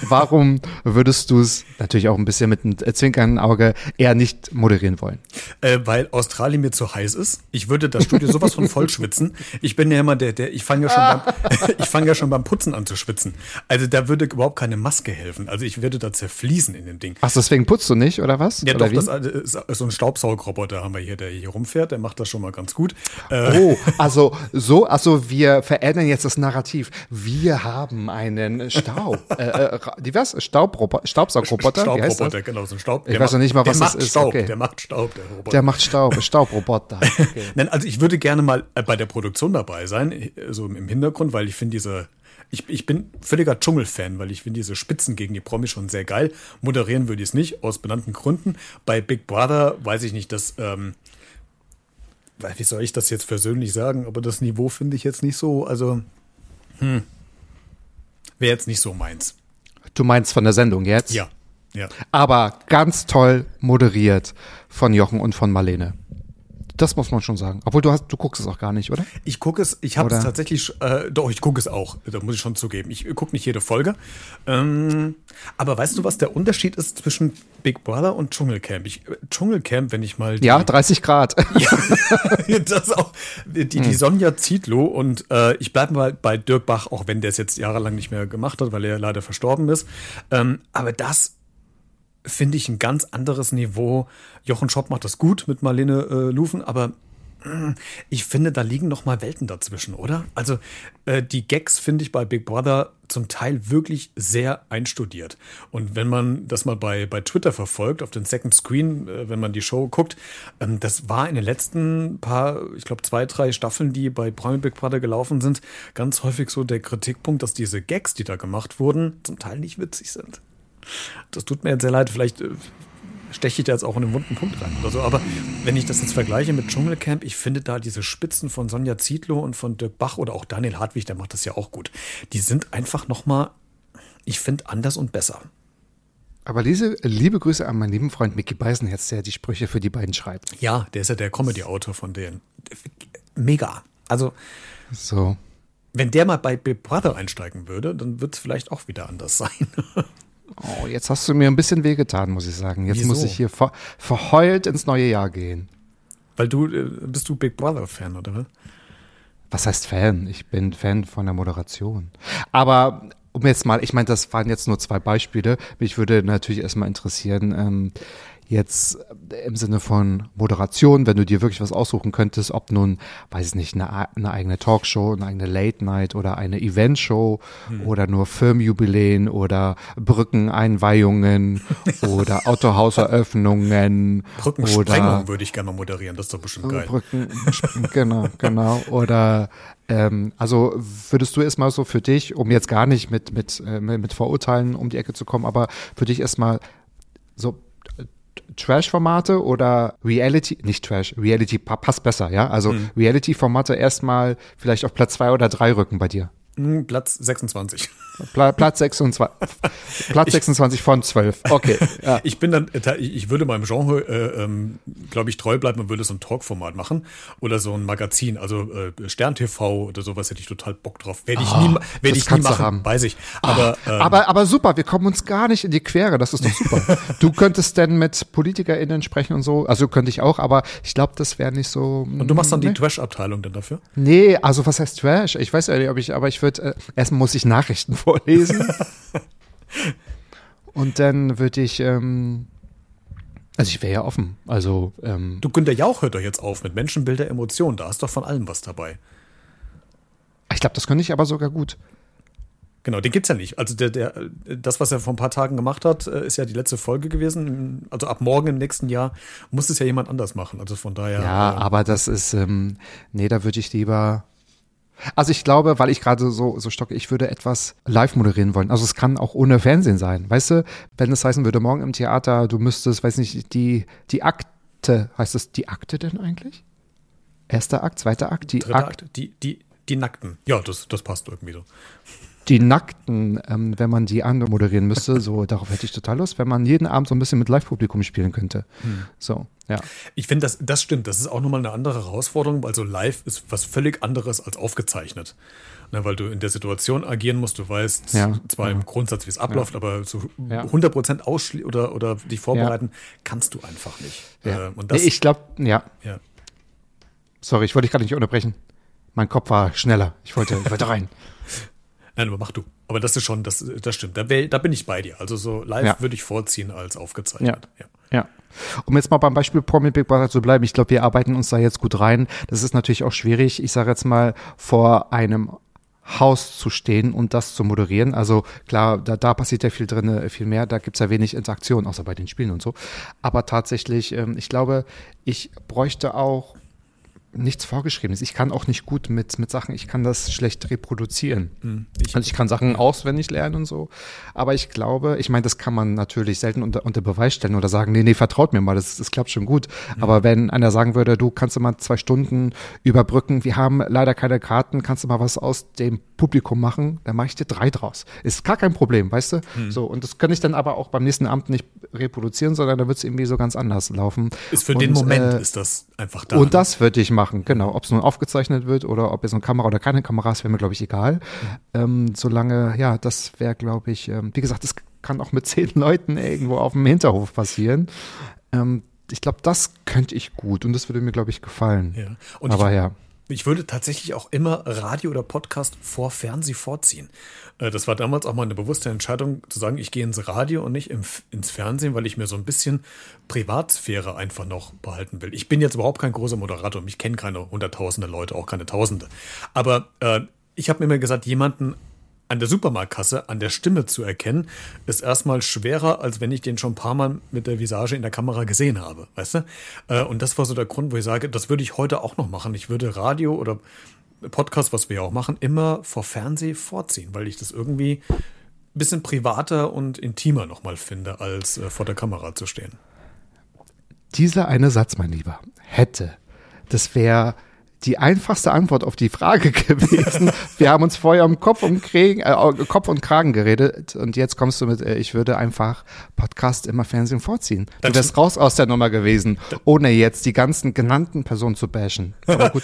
Warum würdest du es, natürlich auch ein bisschen mit einem zwinkernden Auge, eher nicht moderieren wollen? äh, weil Australien mir zu heiß ist. Ich würde das Studio sowas von voll schwitzen. Ich bin ja immer der, der, ich fange ja schon beim, ich fange ja schon beim Putzen an zu schwitzen. Also da würde überhaupt keine Maske helfen. Also ich würde da zerfließen in dem Ding. Ach, deswegen putzt du nicht, oder was? Ja, oder doch, das ist so ein Staubsaugroboter haben wir hier, der hier rumfährt. Der macht das schon mal ganz gut. Äh, Oh, also so, also wir verändern jetzt das Narrativ. Wir haben einen Staub, äh, äh, die was? Staubroboter, Staubsaugroboter, wie? Staubroboter, genau, so ein Staub. Ich weiß noch nicht mal, was das macht ist, Staub, okay. Der macht Staub, der Roboter. Der macht Staub, Staubroboter. Okay. Nein, also ich würde gerne mal äh, bei der Produktion dabei sein, so im Hintergrund, weil ich finde diese Ich, ich bin völliger Dschungel-Fan, weil ich finde diese Spitzen gegen die Promis schon sehr geil. Moderieren würde ich es nicht, aus benannten Gründen. Bei Big Brother weiß ich nicht, dass, ähm, wie soll ich das jetzt persönlich sagen, aber das Niveau finde ich jetzt nicht so, also, hm, wäre jetzt nicht so meins. Du meinst von der Sendung jetzt? Ja, ja. Aber ganz toll moderiert von Jochen und von Marlene. Das muss man schon sagen. Obwohl du hast, du guckst es auch gar nicht, oder? Ich gucke es, ich habe es tatsächlich, äh, doch, ich gucke es auch, da muss ich schon zugeben. Ich gucke nicht jede Folge. Ähm, aber weißt du, was der Unterschied ist zwischen Big Brother und Dschungelcamp? Ich, äh, Dschungelcamp, wenn ich mal die, Ja, 30 Grad. ja, das auch, die, die Sonja Zietlow und äh, ich bleibe mal bei Dirk Bach, auch wenn der es jetzt jahrelang nicht mehr gemacht hat, weil er leider verstorben ist. Ähm, aber das finde ich ein ganz anderes Niveau. Jochen Schopp macht das gut mit Marlene äh, Lufen, aber mm, ich finde, da liegen noch mal Welten dazwischen, oder? Also äh, die Gags finde ich bei Big Brother zum Teil wirklich sehr einstudiert. Und wenn man das mal bei, bei Twitter verfolgt, auf den Second Screen, äh, wenn man die Show guckt, ähm, das war in den letzten paar, ich glaube zwei, drei Staffeln, die bei Promi Big Brother gelaufen sind, ganz häufig so der Kritikpunkt, dass diese Gags, die da gemacht wurden, zum Teil nicht witzig sind. Das tut mir jetzt sehr leid. Vielleicht äh, steche ich da jetzt auch in einen wunden Punkt rein oder so. Aber wenn ich das jetzt vergleiche mit Dschungelcamp, ich finde da diese Spitzen von Sonja Zietlow und von Dirk Bach oder auch Daniel Hartwig, der macht das ja auch gut. Die sind einfach noch mal, ich finde, anders und besser. Aber diese liebe Grüße an meinen lieben Freund Mickey Beisenherz, der die Sprüche für die beiden schreibt. Ja, der ist ja der Comedy-Autor von denen. Mega. Also, So. wenn der mal bei Big Brother einsteigen würde, dann wird es vielleicht auch wieder anders sein. Oh, jetzt hast du mir ein bisschen wehgetan, muss ich sagen. Jetzt Wieso? muss ich hier ver verheult ins neue Jahr gehen. Weil du, äh, bist du Big Brother-Fan, oder was? Was heißt Fan? Ich bin Fan von der Moderation. Aber um jetzt mal, ich meine, das waren jetzt nur zwei Beispiele. Mich würde natürlich erstmal interessieren, ähm, jetzt im Sinne von Moderation, wenn du dir wirklich was aussuchen könntest, ob nun, weiß ich nicht, eine, eine eigene Talkshow, eine eigene Late Night oder eine Eventshow oder nur Firmenjubiläen oder Brückeneinweihungen oder Autohauseröffnungen Brückensprengung würde ich gerne mal moderieren, das ist doch bestimmt geil. Brücken, genau, genau. Oder ähm, also würdest du erstmal so für dich, um jetzt gar nicht mit, mit, äh, mit Vorurteilen um die Ecke zu kommen, aber für dich erstmal so äh, Trash-Formate oder Reality, nicht Trash, Reality pa- passt besser, ja? Also Reality-Formate erstmal vielleicht auf Platz zwei oder drei rücken bei dir. Platz 26. Pla Platz 26, Platz 26 von 12. Okay. Ja. Ich bin dann, äh, ich würde meinem Genre, äh, ähm, glaube ich, treu bleiben und würde so ein Talkformat machen oder so ein Magazin, also äh, Stern TV oder sowas hätte ich total Bock drauf. Werde ich nie, ma- werde das ich nie machen, haben. weiß ich. Aber, ähm, aber, aber super, wir kommen uns gar nicht in die Quere, das ist doch super. du könntest denn mit PolitikerInnen sprechen und so, also könnte ich auch, aber ich glaube, das wäre nicht so. und du machst dann die nee. Trash-Abteilung dann dafür? Nee, also was heißt Trash? Ich weiß ja nicht, ob ich, aber ich würde, äh, erstmal muss ich Nachrichten vorlesen. und dann würde ich, ähm, also ich wäre ja offen. Also, ähm, Du, Günter Jauch hört doch jetzt auf mit Menschenbilder, Emotionen. Da ist doch von allem was dabei. ich glaube, das könnte ich aber sogar gut. Genau, den gibt's ja nicht. Also der, der, das, was er vor ein paar Tagen gemacht hat, äh, ist ja die letzte Folge gewesen. Also ab morgen im nächsten Jahr muss es ja jemand anders machen. Also von daher. Ja, äh, aber das ist, ähm, nee, da würde ich lieber. Also ich glaube, weil ich gerade so, so stocke, ich würde etwas live moderieren wollen. Also es kann auch ohne Fernsehen sein. Weißt du, wenn es heißen würde, morgen im Theater, du müsstest, weiß nicht, die, die Akte, heißt es die Akte denn eigentlich? Erster Akt, zweiter Akt, die dritter Akt, Akt, die, die, die Nackten. Ja, das, das passt irgendwie so. Die Nackten, ähm, wenn man die anmoderieren müsste, so, darauf hätte ich total Lust, wenn man jeden Abend so ein bisschen mit Live-Publikum spielen könnte. So, ja. Ich finde, das, das stimmt. Das ist auch nochmal eine andere Herausforderung, weil so live ist was völlig anderes als aufgezeichnet. Ne, weil du in der Situation agieren musst. Du weißt Ja, zwar ja. im Grundsatz, wie es abläuft, aber so Ja. 100% ausschli oder, oder dich vorbereiten kannst du einfach nicht. ja. Äh, und das, nee, ich glaube, ja. ja. Sorry, ich wollte dich gerade nicht unterbrechen. Mein Kopf war schneller. Ich wollte, ich wollte rein. Nein, aber mach du. Aber das ist schon, das, das stimmt. Da, da bin ich bei dir. Also so live Ja. würde ich vorziehen als aufgezeichnet. Ja. Ja. Um jetzt mal beim Beispiel Promi Big Brother zu bleiben, ich glaube, wir arbeiten uns da jetzt gut rein. Das ist natürlich auch schwierig, ich sage jetzt mal, vor einem Haus zu stehen und das zu moderieren. Also klar, da, da passiert ja viel drin, äh, viel mehr, da gibt's ja wenig Interaktion, außer bei den Spielen und so. Aber tatsächlich, ähm, ich glaube, ich bräuchte auch nichts Vorgeschriebenes. Ich kann auch nicht gut mit, mit Sachen, ich kann das schlecht reproduzieren. Hm, Ich, also ich kann Sachen auswendig lernen und so. Aber ich glaube, ich meine, das kann man natürlich selten unter, unter Beweis stellen oder sagen, nee, nee, vertraut mir mal, das, das klappt schon gut. Aber wenn einer sagen würde, du kannst du mal zwei Stunden überbrücken, wir haben leider keine Karten, kannst du mal was aus dem Publikum machen, dann mache ich dir drei draus. Ist gar kein Problem, weißt du? So, und das kann ich dann aber auch beim nächsten Amt nicht reproduzieren, sondern da wird es irgendwie so ganz anders laufen. Ist für und, den Moment äh, ist das einfach da. und das würde ich machen, genau. Ob es nun aufgezeichnet wird oder ob jetzt eine Kamera oder keine Kamera ist, wäre mir, glaube ich, egal. Ähm, solange, ja, das wäre, glaube ich, ähm, wie gesagt, das kann auch mit zehn Leuten irgendwo auf dem Hinterhof passieren. Ähm, ich glaube, das könnte ich gut und das würde mir, glaube ich, gefallen. Ja. Aber ich, ja. Ich würde tatsächlich auch immer Radio oder Podcast vor Fernseh vorziehen. Äh, Das war damals auch mal eine bewusste Entscheidung, zu sagen, ich gehe ins Radio und nicht ins Fernsehen, weil ich mir so ein bisschen Privatsphäre einfach noch behalten will. Ich bin jetzt überhaupt kein großer Moderator, mich kennen keine hunderttausende Leute, auch keine Tausende. Aber äh, ich habe mir immer gesagt, jemanden an der Supermarktkasse an der Stimme zu erkennen, ist erstmal schwerer, als wenn ich den schon ein paar Mal mit der Visage in der Kamera gesehen habe, weißt du? Äh, Und das war so der Grund, wo ich sage, das würde ich heute auch noch machen. Ich würde Radio oder Podcast, was wir ja auch machen, immer vor Fernseh vorziehen, weil ich das irgendwie ein bisschen privater und intimer nochmal finde, als äh, vor der Kamera zu stehen. Dieser eine Satz, mein Lieber, hätte, das wäre die einfachste Antwort auf die Frage gewesen. Wir haben uns vorher um Kopf und, Kragen, äh, Kopf und Kragen geredet und jetzt kommst du mit, äh, ich würde einfach Podcast immer Fernsehen vorziehen. Du wärst raus aus der Nummer gewesen, ohne jetzt die ganzen genannten Personen zu bashen. Aber gut,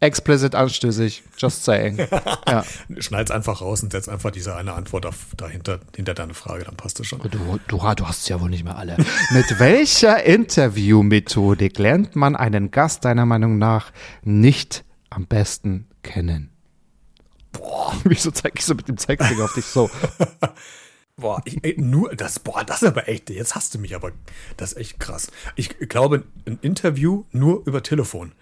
explicit anstößig, just saying. Ja. Schneid's einfach raus und setz einfach diese eine Antwort auf, dahinter, hinter deine Frage, dann passt es schon. Du, du, du hast es ja wohl nicht mehr alle. Mit welcher Interviewmethodik lernt man einen Gast deiner Meinung nach nicht am besten kennen? Boah, wieso zeige ich so mit dem Zeigefinger auf dich so? Boah, ich, ey, nur das, boah, das ist aber echt, jetzt hast du mich aber, das ist echt krass. Ich glaube, ein Interview nur über Telefon.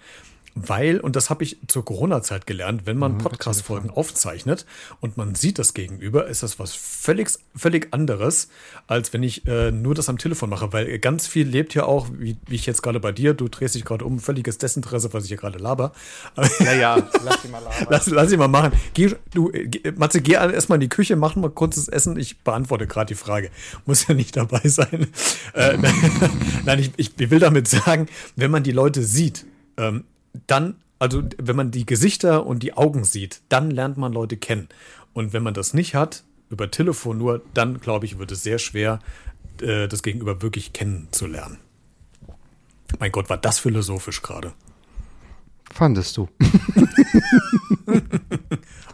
Weil, und das habe ich zur Corona-Zeit gelernt, wenn man Podcast-Folgen aufzeichnet und man sieht das gegenüber, ist das was völlig, völlig anderes, als wenn ich äh, nur das am Telefon mache, weil ganz viel lebt ja auch, wie, wie ich jetzt gerade bei dir, du drehst dich gerade um, völliges Desinteresse, was ich hier gerade laber. Ja, ja, lass dich mal labern. Lass, lass ihn mal machen. Geh, du, äh, geh, Matze, geh erstmal in die Küche, mach mal kurzes Essen. Ich beantworte gerade die Frage. Muss ja nicht dabei sein. Äh, nein, ich, ich will damit sagen, wenn man die Leute sieht, ähm, dann, also wenn man die Gesichter und die Augen sieht, dann lernt man Leute kennen. Und wenn man das nicht hat, über Telefon nur, dann glaube ich, wird es sehr schwer, äh, das Gegenüber wirklich kennenzulernen. Mein Gott, war das philosophisch gerade. Fandest du?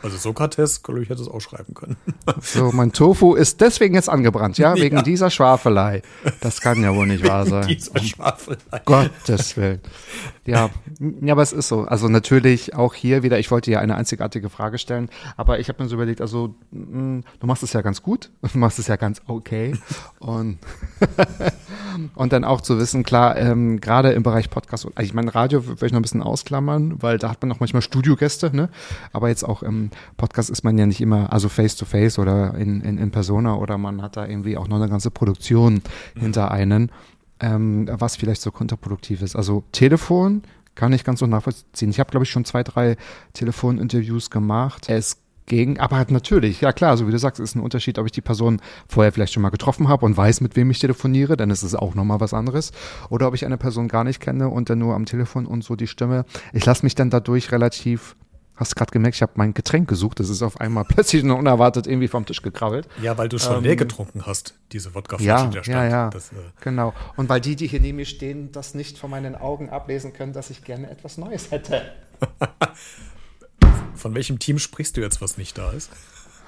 Also Sokrates, glaube ich, hätte es auch schreiben können. So, mein Tofu ist deswegen jetzt angebrannt, ja, wegen Ja. dieser Schwafelei. Das kann ja wohl nicht wahr sein. Dieser Schwafelei. Gottes Willen. Ja, ja, aber es ist so. Also natürlich auch hier wieder, ich wollte ja eine einzigartige Frage stellen, aber ich habe mir so überlegt, also mh, du machst es ja ganz gut, du machst es ja ganz okay und und dann auch zu wissen, klar, ähm, gerade im Bereich Podcast, also ich meine Radio würde ich noch ein bisschen ausklammern, weil da hat man noch manchmal Studiogäste, ne? Aber jetzt auch im Podcast ist man ja nicht immer, also face to face oder in, in, in Persona oder man hat da irgendwie auch noch eine ganze Produktion hinter einen ähm, was vielleicht so kontraproduktiv ist. Also Telefon kann ich ganz so nachvollziehen. Ich habe, glaube ich, schon zwei, drei Telefoninterviews gemacht. Es ging, aber halt natürlich, ja klar, so wie du sagst, ist ein Unterschied, ob ich die Person vorher vielleicht schon mal getroffen habe und weiß, mit wem ich telefoniere, dann ist es auch nochmal was anderes. Oder ob ich eine Person gar nicht kenne und dann nur am Telefon und so die Stimme. Ich lasse mich dann dadurch relativ Hast gerade gemerkt, ich habe mein Getränk gesucht. Das ist auf einmal plötzlich und unerwartet irgendwie vom Tisch gekrabbelt. Ja, weil du schon leer getrunken hast, diese Wodkaflasche, Ja, die da ja, ja. Das, äh, genau. Und weil die, die hier neben mir stehen, das nicht von meinen Augen ablesen können, dass ich gerne etwas Neues hätte. von welchem Team sprichst du jetzt, was nicht da ist?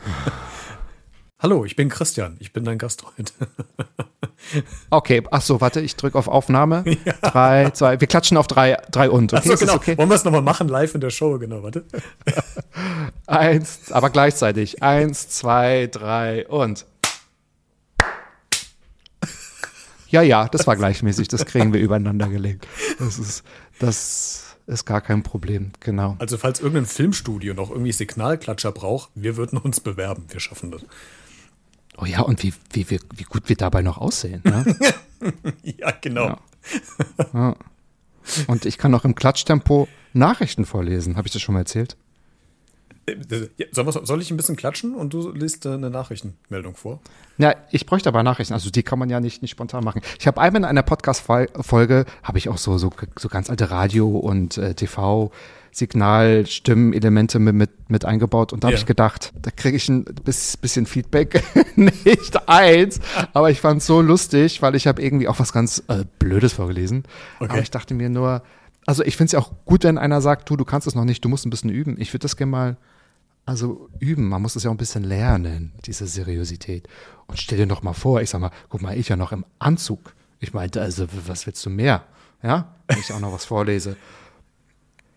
Hallo, ich bin Christian. Ich bin dein Gast heute. Okay, ach so, warte, ich drücke auf Aufnahme. Drei, zwei, wir klatschen auf drei, drei und. Okay, ist das genau. okay? Wollen wir es nochmal machen, live in der Show? Genau, warte. Eins, aber gleichzeitig. Eins, zwei, drei und. Ja, ja, das war gleichmäßig. Das kriegen wir übereinander gelegt. Das ist, das ist gar kein Problem. Genau. Also, falls irgendein Filmstudio noch irgendwie Signalklatscher braucht, wir würden uns bewerben. Wir schaffen das. Oh ja, und wie, wie, wie, wie gut wir dabei noch aussehen. Ne? Ja, genau. Ja. Und ich kann auch im Klatschtempo Nachrichten vorlesen. Habe ich das schon mal erzählt? Äh, ja, soll, ich ein bisschen klatschen und du liest äh, eine Nachrichtenmeldung vor? Ja, ich bräuchte aber Nachrichten. Also die kann man ja nicht, nicht spontan machen. Ich habe einmal in einer Podcast-Folge, habe ich auch so, so, so ganz alte Radio- und äh, TV- Signal, Stimmenelemente mit, mit, mit eingebaut. Und da habe ja. ich gedacht, da kriege ich ein bisschen Feedback. Nicht eins, aber ich fand es so lustig, weil ich habe irgendwie auch was ganz äh, Blödes vorgelesen. Okay. Aber ich dachte mir nur, also ich finde es ja auch gut, wenn einer sagt, du, du kannst es noch nicht, du musst ein bisschen üben. Ich würde das gerne mal also üben, man muss es ja auch ein bisschen lernen, diese Seriosität. Und stell dir doch mal vor, ich sag mal, guck mal, ich ja noch im Anzug. Ich meinte, also, was willst du mehr? Ja, wenn ich auch noch was vorlese.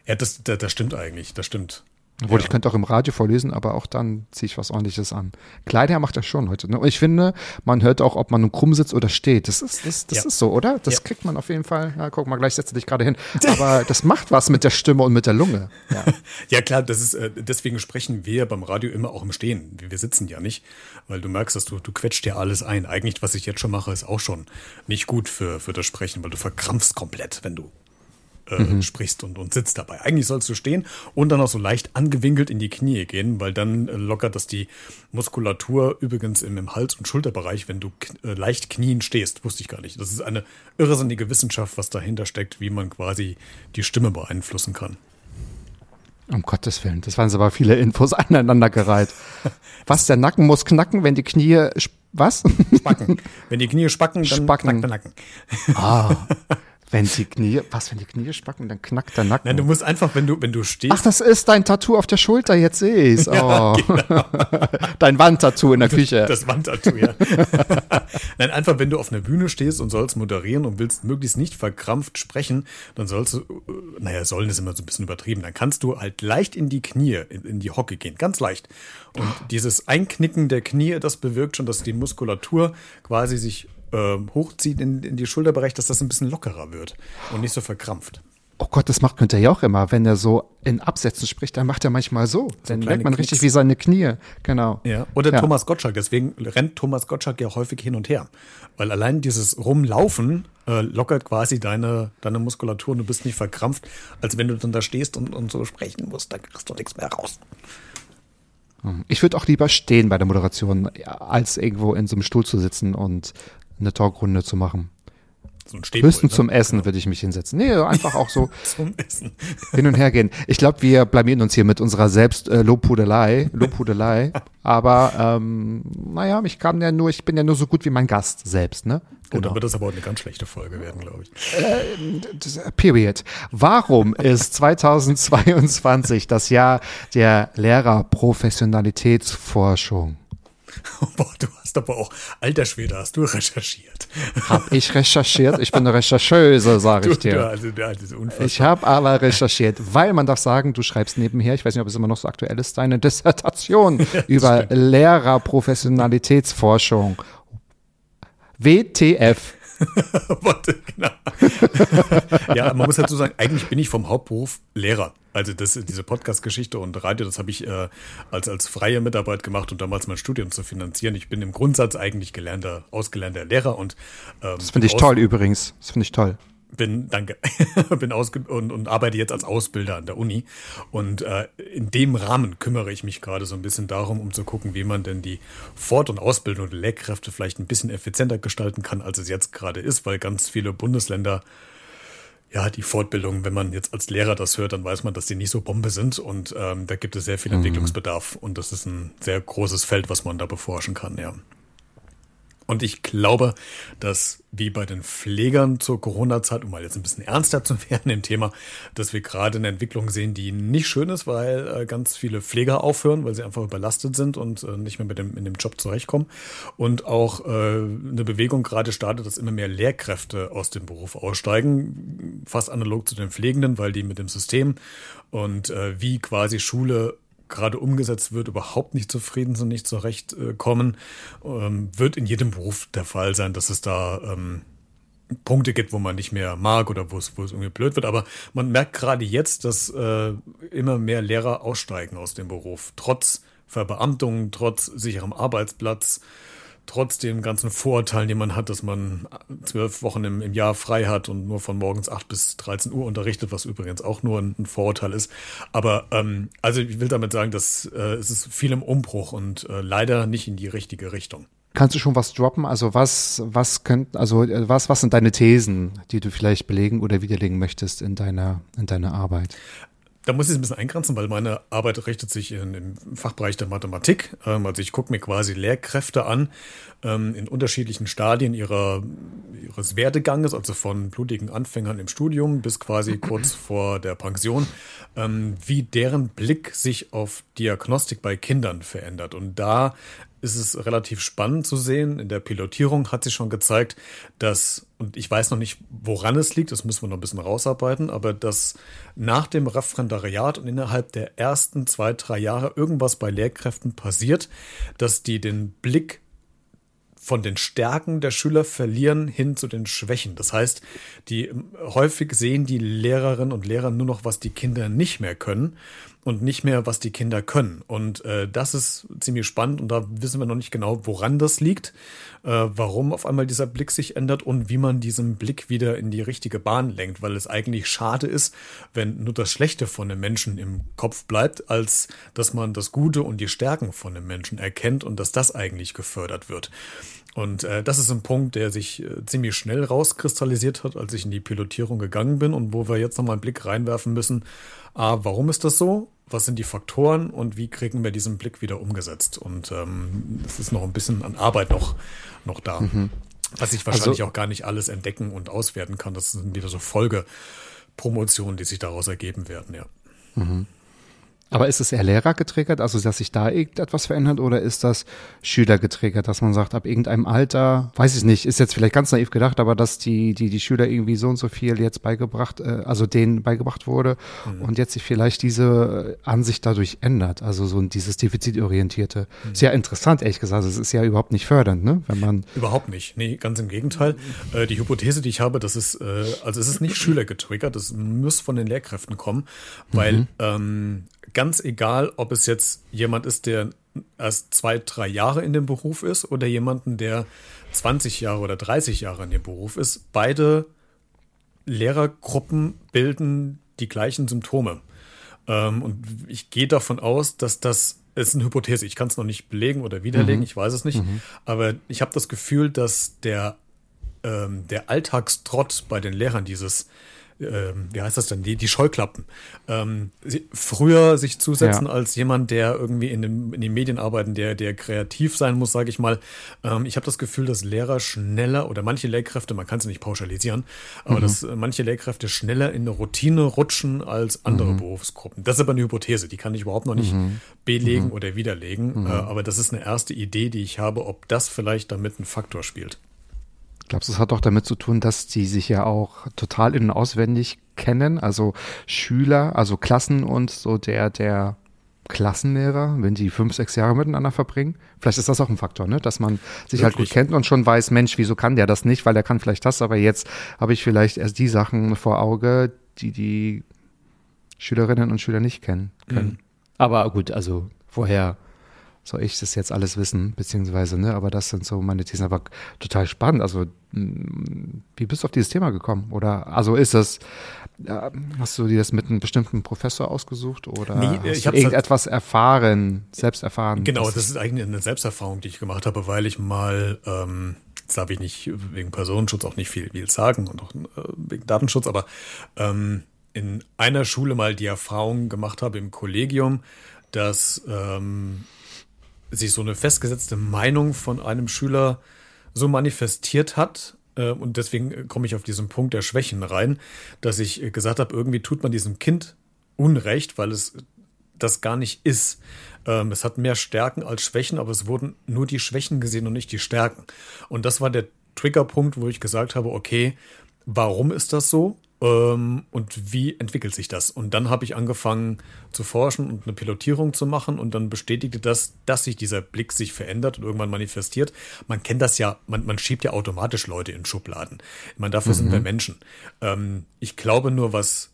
Ja, das, das, das stimmt eigentlich, das stimmt. Obwohl, ja. ich könnte auch im Radio vorlesen, aber auch dann ziehe ich was ordentliches an. Kleider macht das schon heute. Ne? Und ich finde, man hört auch, ob man nun krumm sitzt oder steht. Das ist, das, das ja. ist so, oder? Das ja. kriegt man auf jeden Fall. Ja, guck mal, gleich setze dich gerade hin. Aber das macht was mit der Stimme und mit der Lunge. Ja, klar, das ist, äh, deswegen sprechen wir beim Radio immer auch im Stehen. Wir sitzen ja nicht, weil du merkst, dass du, du quetscht dir alles ein. Eigentlich, was ich jetzt schon mache, ist auch schon nicht gut für, für das Sprechen, weil du verkrampfst komplett, wenn du äh, mhm. sprichst und, und sitzt dabei. Eigentlich sollst du stehen und dann auch so leicht angewinkelt in die Knie gehen, weil dann äh, lockert das die Muskulatur übrigens im, im Hals- und Schulterbereich, wenn du äh, leicht knien stehst. Wusste ich gar nicht. Das ist eine irrsinnige Wissenschaft, was dahinter steckt, wie man quasi die Stimme beeinflussen kann. Um Gottes Willen, das waren aber viele Infos aneinandergereiht. Was, der Nacken muss knacken, wenn die Knie, was? Spacken. Wenn die Knie spacken, dann spacken. knackt der Nacken. Ah, Wenn die Knie, was, wenn die Knie spacken, dann knackt der Nacken. Nein, du musst einfach, wenn du, wenn du stehst. Ach, das ist dein Tattoo auf der Schulter, jetzt sehe ich's. Oh. Ja, genau. dein Wandtattoo in der Küche. Das, das Wandtattoo, ja. Nein, einfach, wenn du auf einer Bühne stehst und sollst moderieren und willst möglichst nicht verkrampft sprechen, dann sollst du, äh, naja, sollen ist immer so ein bisschen übertrieben, dann kannst du halt leicht in die Knie, in, in die Hocke gehen, ganz leicht. Und dieses Einknicken der Knie, das bewirkt schon, dass die Muskulatur quasi sich äh, hochzieht in, in die Schulterbereich, dass das ein bisschen lockerer wird und nicht so verkrampft. Oh Gott, das macht Günther ja auch immer. Wenn er so in Absätzen spricht, dann macht er manchmal so. so dann merkt man Knicks. richtig wie seine Knie. Genau. Ja. Oder ja. Thomas Gottschalk. Deswegen rennt Thomas Gottschalk ja häufig hin und her. Weil allein dieses Rumlaufen äh, lockert quasi deine, deine Muskulatur und du bist nicht verkrampft, als wenn du dann da stehst und, und so sprechen musst. Da kriegst du nichts mehr raus. Ich würde auch lieber stehen bei der Moderation, als irgendwo in so einem Stuhl zu sitzen und eine Talkrunde zu machen. So Höchstens ne? zum Essen genau. würde ich mich hinsetzen. Nee, einfach auch so zum Essen. hin und her gehen. Ich glaube, wir blamieren uns hier mit unserer selbst äh, Lobhudelei, Lobhudelei. aber ähm, naja, ich kann ja nur, ich bin ja nur so gut wie mein Gast selbst, ne? Genau. Und dann wird das aber auch eine ganz schlechte Folge werden, glaube ich. Äh, period. Warum ist 2022 das Jahr der Lehrerprofessionalitätsforschung? Boah, du hast aber auch, alter Schwede, hast du recherchiert. Hab ich recherchiert? Ich bin eine Rechercheuse, sage ich dir. Du, also, also ich habe aber recherchiert, weil man darf sagen, du schreibst nebenher, ich weiß nicht, ob es immer noch so aktuell ist, deine Dissertation ja, über stimmt. Lehrerprofessionalitätsforschung. WTF. Warte, genau. ja, man muss dazu sagen, eigentlich bin ich vom Hauptberuf Lehrer. Also das, diese Podcast-Geschichte und Radio, das habe ich äh, als, als freie Mitarbeit gemacht und damals mein Studium zu finanzieren. Ich bin im Grundsatz eigentlich gelernter, ausgelernter Lehrer und ähm, Das finde ich toll übrigens. Das finde ich toll bin, danke, bin ausge und, und arbeite jetzt als Ausbilder an der Uni. Und äh, in dem Rahmen kümmere ich mich gerade so ein bisschen darum, um zu gucken, wie man denn die Fort- und Ausbildung der Lehrkräfte vielleicht ein bisschen effizienter gestalten kann, als es jetzt gerade ist, weil ganz viele Bundesländer ja, die Fortbildung, wenn man jetzt als Lehrer das hört, dann weiß man, dass die nicht so Bombe sind und ähm, da gibt es sehr viel mhm. Entwicklungsbedarf und das ist ein sehr großes Feld, was man da beforschen kann, ja. Und ich glaube, dass wie bei den Pflegern zur Corona-Zeit, um mal jetzt ein bisschen ernster zu werden im Thema, dass wir gerade eine Entwicklung sehen, die nicht schön ist, weil äh, ganz viele Pfleger aufhören, weil sie einfach überlastet sind und äh, nicht mehr mit dem, in dem Job zurechtkommen. Und auch äh, eine Bewegung gerade startet, dass immer mehr Lehrkräfte aus dem Beruf aussteigen, fast analog zu den Pflegenden, weil die mit dem System und wie quasi Schule gerade umgesetzt wird, überhaupt nicht zufrieden sind, nicht zurechtkommen, ähm, wird in jedem Beruf der Fall sein, dass es da ähm, Punkte gibt, wo man nicht mehr mag oder wo es, wo es irgendwie blöd wird. Aber man merkt gerade jetzt, dass äh, immer mehr Lehrer aussteigen aus dem Beruf, trotz Verbeamtung, trotz sicherem Arbeitsplatz. Trotz den ganzen Vorurteilen, die man hat, dass man zwölf Wochen im, im, Jahr frei hat und nur von morgens acht bis 13 Uhr unterrichtet, was übrigens auch nur ein, ein Vorurteil ist. Aber ähm, also ich will damit sagen, dass äh, es ist viel im Umbruch und äh, leider nicht in die richtige Richtung. Kannst du schon was droppen? Also was, was könnt, also äh, was, was sind deine Thesen, die du vielleicht belegen oder widerlegen möchtest in deiner, in deiner Arbeit? Da muss ich es ein bisschen eingrenzen, weil meine Arbeit richtet sich in, im Fachbereich der Mathematik. Ähm, also ich gucke mir quasi Lehrkräfte an ähm, in unterschiedlichen Stadien ihrer, ihres Werdeganges, also von blutigen Anfängern im Studium bis quasi kurz vor der Pension, ähm, wie deren Blick sich auf Diagnostik bei Kindern verändert. Und da ist es relativ spannend zu sehen. In der Pilotierung hat sich schon gezeigt, dass, und ich weiß noch nicht, woran es liegt, das müssen wir noch ein bisschen rausarbeiten, aber dass nach dem Referendariat und innerhalb der ersten zwei, drei Jahre irgendwas bei Lehrkräften passiert, dass die den Blick von den Stärken der Schüler verlieren hin zu den Schwächen. Das heißt, die häufig sehen die Lehrerinnen und Lehrer nur noch, was die Kinder nicht mehr können und nicht mehr, was die Kinder können. Und äh, das ist ziemlich spannend und da wissen wir noch nicht genau, woran das liegt, äh, warum auf einmal dieser Blick sich ändert und wie man diesen Blick wieder in die richtige Bahn lenkt, weil es eigentlich schade ist, wenn nur das Schlechte von dem Menschen im Kopf bleibt, als dass man das Gute und die Stärken von dem Menschen erkennt und dass das eigentlich gefördert wird. Und äh, das ist ein Punkt, der sich äh, ziemlich schnell rauskristallisiert hat, als ich in die Pilotierung gegangen bin und wo wir jetzt nochmal einen Blick reinwerfen müssen. A, warum ist das so? Was sind die Faktoren und wie kriegen wir diesen Blick wieder umgesetzt? Und ähm, es ist noch ein bisschen an Arbeit noch, noch da. Mhm. Was ich wahrscheinlich also, auch gar nicht alles entdecken und auswerten kann. Das sind wieder so Folgepromotionen, die sich daraus ergeben werden, ja. Mhm. Aber ist es eher Lehrer getriggert, also dass sich da irgendetwas verändert, oder ist das Schüler getriggert, dass man sagt, ab irgendeinem Alter, weiß ich nicht, ist jetzt vielleicht ganz naiv gedacht, aber dass die, die, die Schüler irgendwie so und so viel jetzt beigebracht, äh, also denen beigebracht wurde mhm. und jetzt sich vielleicht diese Ansicht dadurch ändert, also so dieses defizitorientierte. Mhm. Ist ja interessant, ehrlich gesagt, es ist ja überhaupt nicht fördernd, ne, wenn man. Überhaupt nicht, nee, ganz im Gegenteil. Äh, die Hypothese, die ich habe, das ist, äh, also es ist nicht Schüler getriggert, das muss von den Lehrkräften kommen, weil, mhm. ähm, ganz egal, ob es jetzt jemand ist, der erst zwei, drei Jahre in dem Beruf ist oder jemanden, der 20 Jahre oder 30 Jahre in dem Beruf ist. Beide Lehrergruppen bilden die gleichen Symptome. Ähm, und ich gehe davon aus, dass das ist eine Hypothese. Ich kann es noch nicht belegen oder widerlegen, mhm. ich weiß es nicht. Mhm. Aber ich habe das Gefühl, dass der, ähm, der Alltagstrott bei den Lehrern, dieses ähm, wie heißt das denn, die, die Scheuklappen, ähm, früher sich zusetzen ja. als jemand, der irgendwie in, den, in den Medien arbeiten, der, der kreativ sein muss, sage ich mal. Ähm, ich habe das Gefühl, dass Lehrer schneller oder manche Lehrkräfte, man kann es nicht pauschalisieren, aber mhm. dass äh, manche Lehrkräfte schneller in eine Routine rutschen als andere mhm. Berufsgruppen. Das ist aber eine Hypothese, die kann ich überhaupt noch nicht mhm. belegen mhm. oder widerlegen, mhm. äh, aber das ist eine erste Idee, die ich habe, ob das vielleicht damit ein Faktor spielt. Ich glaube, das hat auch damit zu tun, dass die sich ja auch total in- und auswendig kennen, also Schüler, also Klassen und so der, der Klassenlehrer, wenn die fünf, sechs Jahre miteinander verbringen. Vielleicht ist das auch ein Faktor, ne? dass man sich Wirklich? halt gut kennt und schon weiß, Mensch, wieso kann der das nicht, weil der kann vielleicht das, aber jetzt habe ich vielleicht erst die Sachen vor Auge, die die Schülerinnen und Schüler nicht kennen können. Mhm. Aber gut, also vorher soll ich das jetzt alles wissen, beziehungsweise, ne, aber das sind so meine Thesen, aber total spannend. Also, mm, wie bist du auf dieses Thema gekommen? Oder, also ist das, hast du dir das mit einem bestimmten Professor ausgesucht oder nee, hast du irgendetwas halt, erfahren, selbst erfahren? Genau, das ist eigentlich eine Selbsterfahrung, die ich gemacht habe, weil ich mal, ähm, jetzt darf ich nicht wegen Personenschutz auch nicht viel, viel sagen und auch äh, wegen Datenschutz, aber ähm, in einer Schule mal die Erfahrung gemacht habe im Kollegium, dass ähm, sich so eine festgesetzte Meinung von einem Schüler so manifestiert hat, äh, und deswegen komme ich auf diesen Punkt der Schwächen rein, dass ich gesagt habe, irgendwie tut man diesem Kind Unrecht, weil es das gar nicht ist. Ähm, es hat mehr Stärken als Schwächen, aber es wurden nur die Schwächen gesehen und nicht die Stärken. Und das war der Triggerpunkt, wo ich gesagt habe, okay, warum ist das so? Ähm, und wie entwickelt sich das? Und dann habe ich angefangen zu forschen und eine Pilotierung zu machen und dann bestätigte das, dass sich dieser Blick sich verändert und irgendwann manifestiert. Man kennt das ja, man, man schiebt ja automatisch Leute in Schubladen. Ich meine, dafür mhm. sind wir Menschen. Ähm, ich glaube nur, was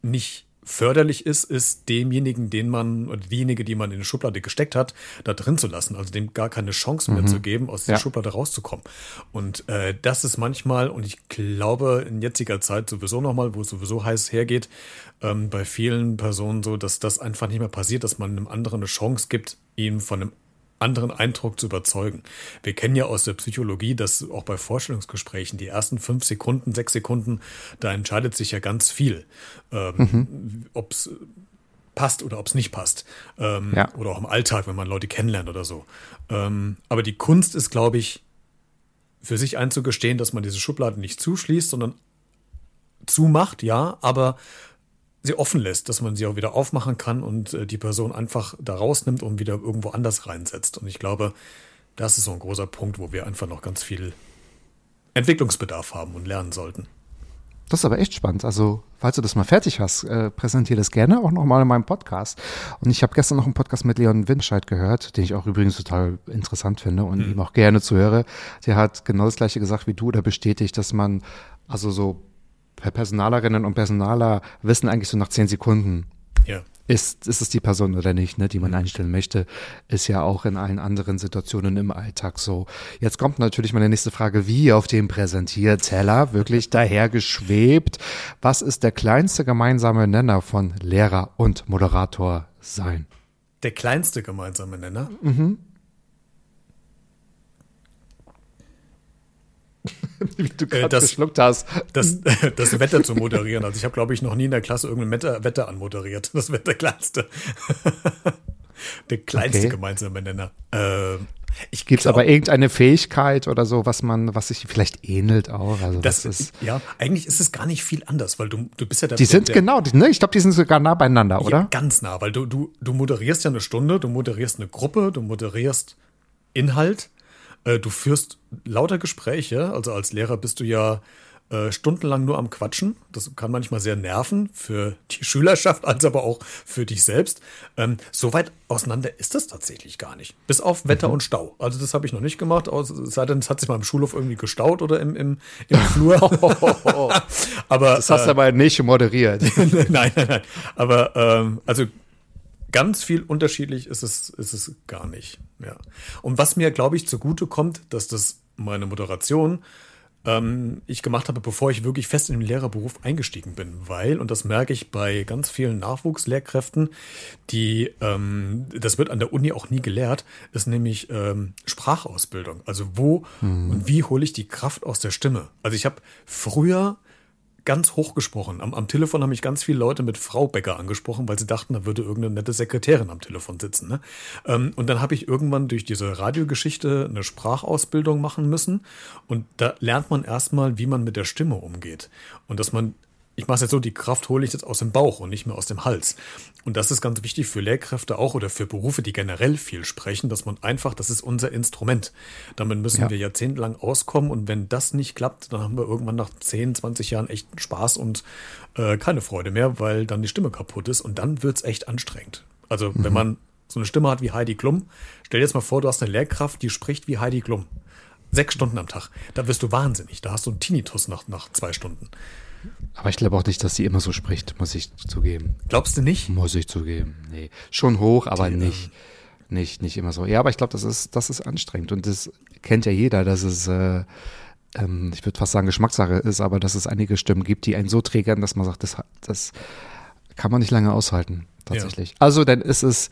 nicht förderlich ist, ist demjenigen, den man oder diejenige, die man in die Schublade gesteckt hat, da drin zu lassen, also dem gar keine Chance mehr mhm. zu geben, aus der ja. Schublade rauszukommen. Und äh, das ist manchmal, und ich glaube in jetziger Zeit sowieso nochmal, wo es sowieso heiß hergeht, ähm, bei vielen Personen so, dass das einfach nicht mehr passiert, dass man einem anderen eine Chance gibt, ihm von einem anderen Eindruck zu überzeugen. Wir kennen ja aus der Psychologie, dass auch bei Vorstellungsgesprächen die ersten fünf Sekunden, sechs Sekunden, da entscheidet sich ja ganz viel, ähm, mhm. ob es passt oder ob es nicht passt. Ähm, ja. Oder auch im Alltag, wenn man Leute kennenlernt oder so. Ähm, aber die Kunst ist, glaube ich, für sich einzugestehen, dass man diese Schublade nicht zuschließt, sondern zumacht, ja, aber sie offen lässt, dass man sie auch wieder aufmachen kann und äh, die Person einfach da rausnimmt und wieder irgendwo anders reinsetzt. Und ich glaube, das ist so ein großer Punkt, wo wir einfach noch ganz viel Entwicklungsbedarf haben und lernen sollten. Das ist aber echt spannend. Also, falls du das mal fertig hast, äh, präsentiere das gerne auch nochmal in meinem Podcast. Und ich habe gestern noch einen Podcast mit Leon Winscheid gehört, den ich auch übrigens total interessant finde und mhm. ihm auch gerne zuhöre. Der hat genau das gleiche gesagt wie du oder bestätigt, dass man also so Personalerinnen und Personaler wissen eigentlich so nach zehn Sekunden, ja. ist, ist es die Person oder nicht, ne, die man mhm. einstellen möchte, ist ja auch in allen anderen Situationen im Alltag so. Jetzt kommt natürlich meine nächste Frage, wie auf dem Präsentierteller wirklich dahergeschwebt. Was ist der kleinste gemeinsame Nenner von Lehrer und Moderator sein? Der kleinste gemeinsame Nenner? Mhm. Wie du gerade äh, geschluckt hast. Das, das Wetter zu moderieren. Also ich habe, glaube ich, noch nie in der Klasse irgendein Wetter, Wetter anmoderiert. Das wäre der kleinste. der kleinste okay. gemeinsame Nenner. Ähm, ich Gibt es aber irgendeine Fähigkeit oder so, was man, was sich vielleicht ähnelt auch? Also das, das ist ja eigentlich ist es gar nicht viel anders, weil du du bist ja der, Die sind der, genau, ne? Ich glaube, die sind sogar nah beieinander, oder? Ja, ganz nah, weil du du du moderierst ja eine Stunde, du moderierst eine Gruppe, du moderierst Inhalt äh, du führst lauter Gespräche, also als Lehrer bist du ja äh, stundenlang nur am Quatschen. Das kann manchmal sehr nerven für die Schülerschaft, als aber auch für dich selbst. Ähm, so weit auseinander ist das tatsächlich gar nicht. Bis auf Wetter mhm. und Stau. Also das habe ich noch nicht gemacht, es sei denn, es hat sich mal im Schulhof irgendwie gestaut oder im, im, im Flur. aber, das hast du äh, aber nicht moderiert. nein, nein, nein. Aber ähm, also ganz viel unterschiedlich ist es, ist es gar nicht. Ja. Und was mir, glaube ich, zugute kommt, dass das meine Moderation ähm, ich gemacht habe, bevor ich wirklich fest in den Lehrerberuf eingestiegen bin, weil, und das merke ich bei ganz vielen Nachwuchslehrkräften, die, ähm, das wird an der Uni auch nie gelehrt, ist nämlich ähm, Sprachausbildung. Also wo mhm. und wie hole ich die Kraft aus der Stimme? Also ich habe früher ganz hoch gesprochen. Am, am Telefon haben mich ganz viele Leute mit Frau Becker angesprochen, weil sie dachten, da würde irgendeine nette Sekretärin am Telefon sitzen. Ne? Ähm, und dann habe ich irgendwann durch diese Radiogeschichte eine Sprachausbildung machen müssen. Und da lernt man erstmal, wie man mit der Stimme umgeht. Und dass man ich mache es jetzt so, die Kraft hole ich jetzt aus dem Bauch und nicht mehr aus dem Hals. Und das ist ganz wichtig für Lehrkräfte auch oder für Berufe, die generell viel sprechen, dass man einfach, das ist unser Instrument. Damit müssen ja. wir jahrzehntelang auskommen und wenn das nicht klappt, dann haben wir irgendwann nach 10, 20 Jahren echt Spaß und äh, keine Freude mehr, weil dann die Stimme kaputt ist und dann wird es echt anstrengend. Also mhm. wenn man so eine Stimme hat wie Heidi Klum, stell dir jetzt mal vor, du hast eine Lehrkraft, die spricht wie Heidi Klum. Sechs Stunden am Tag. Da wirst du wahnsinnig. Da hast du einen Tinnitus nach, nach zwei Stunden. Aber ich glaube auch nicht, dass sie immer so spricht, muss ich zugeben. Glaubst du nicht? Muss ich zugeben. Nee. Schon hoch, aber Die, nicht, nicht, nicht immer so. Ja, aber ich glaube, das ist, das ist anstrengend. Und das kennt ja jeder, dass es, äh, ähm, ich würde fast sagen, Geschmackssache ist, aber dass es einige Stimmen gibt, die einen so trägern, dass man sagt, das, das kann man nicht lange aushalten, tatsächlich. Ja. Also, dann ist es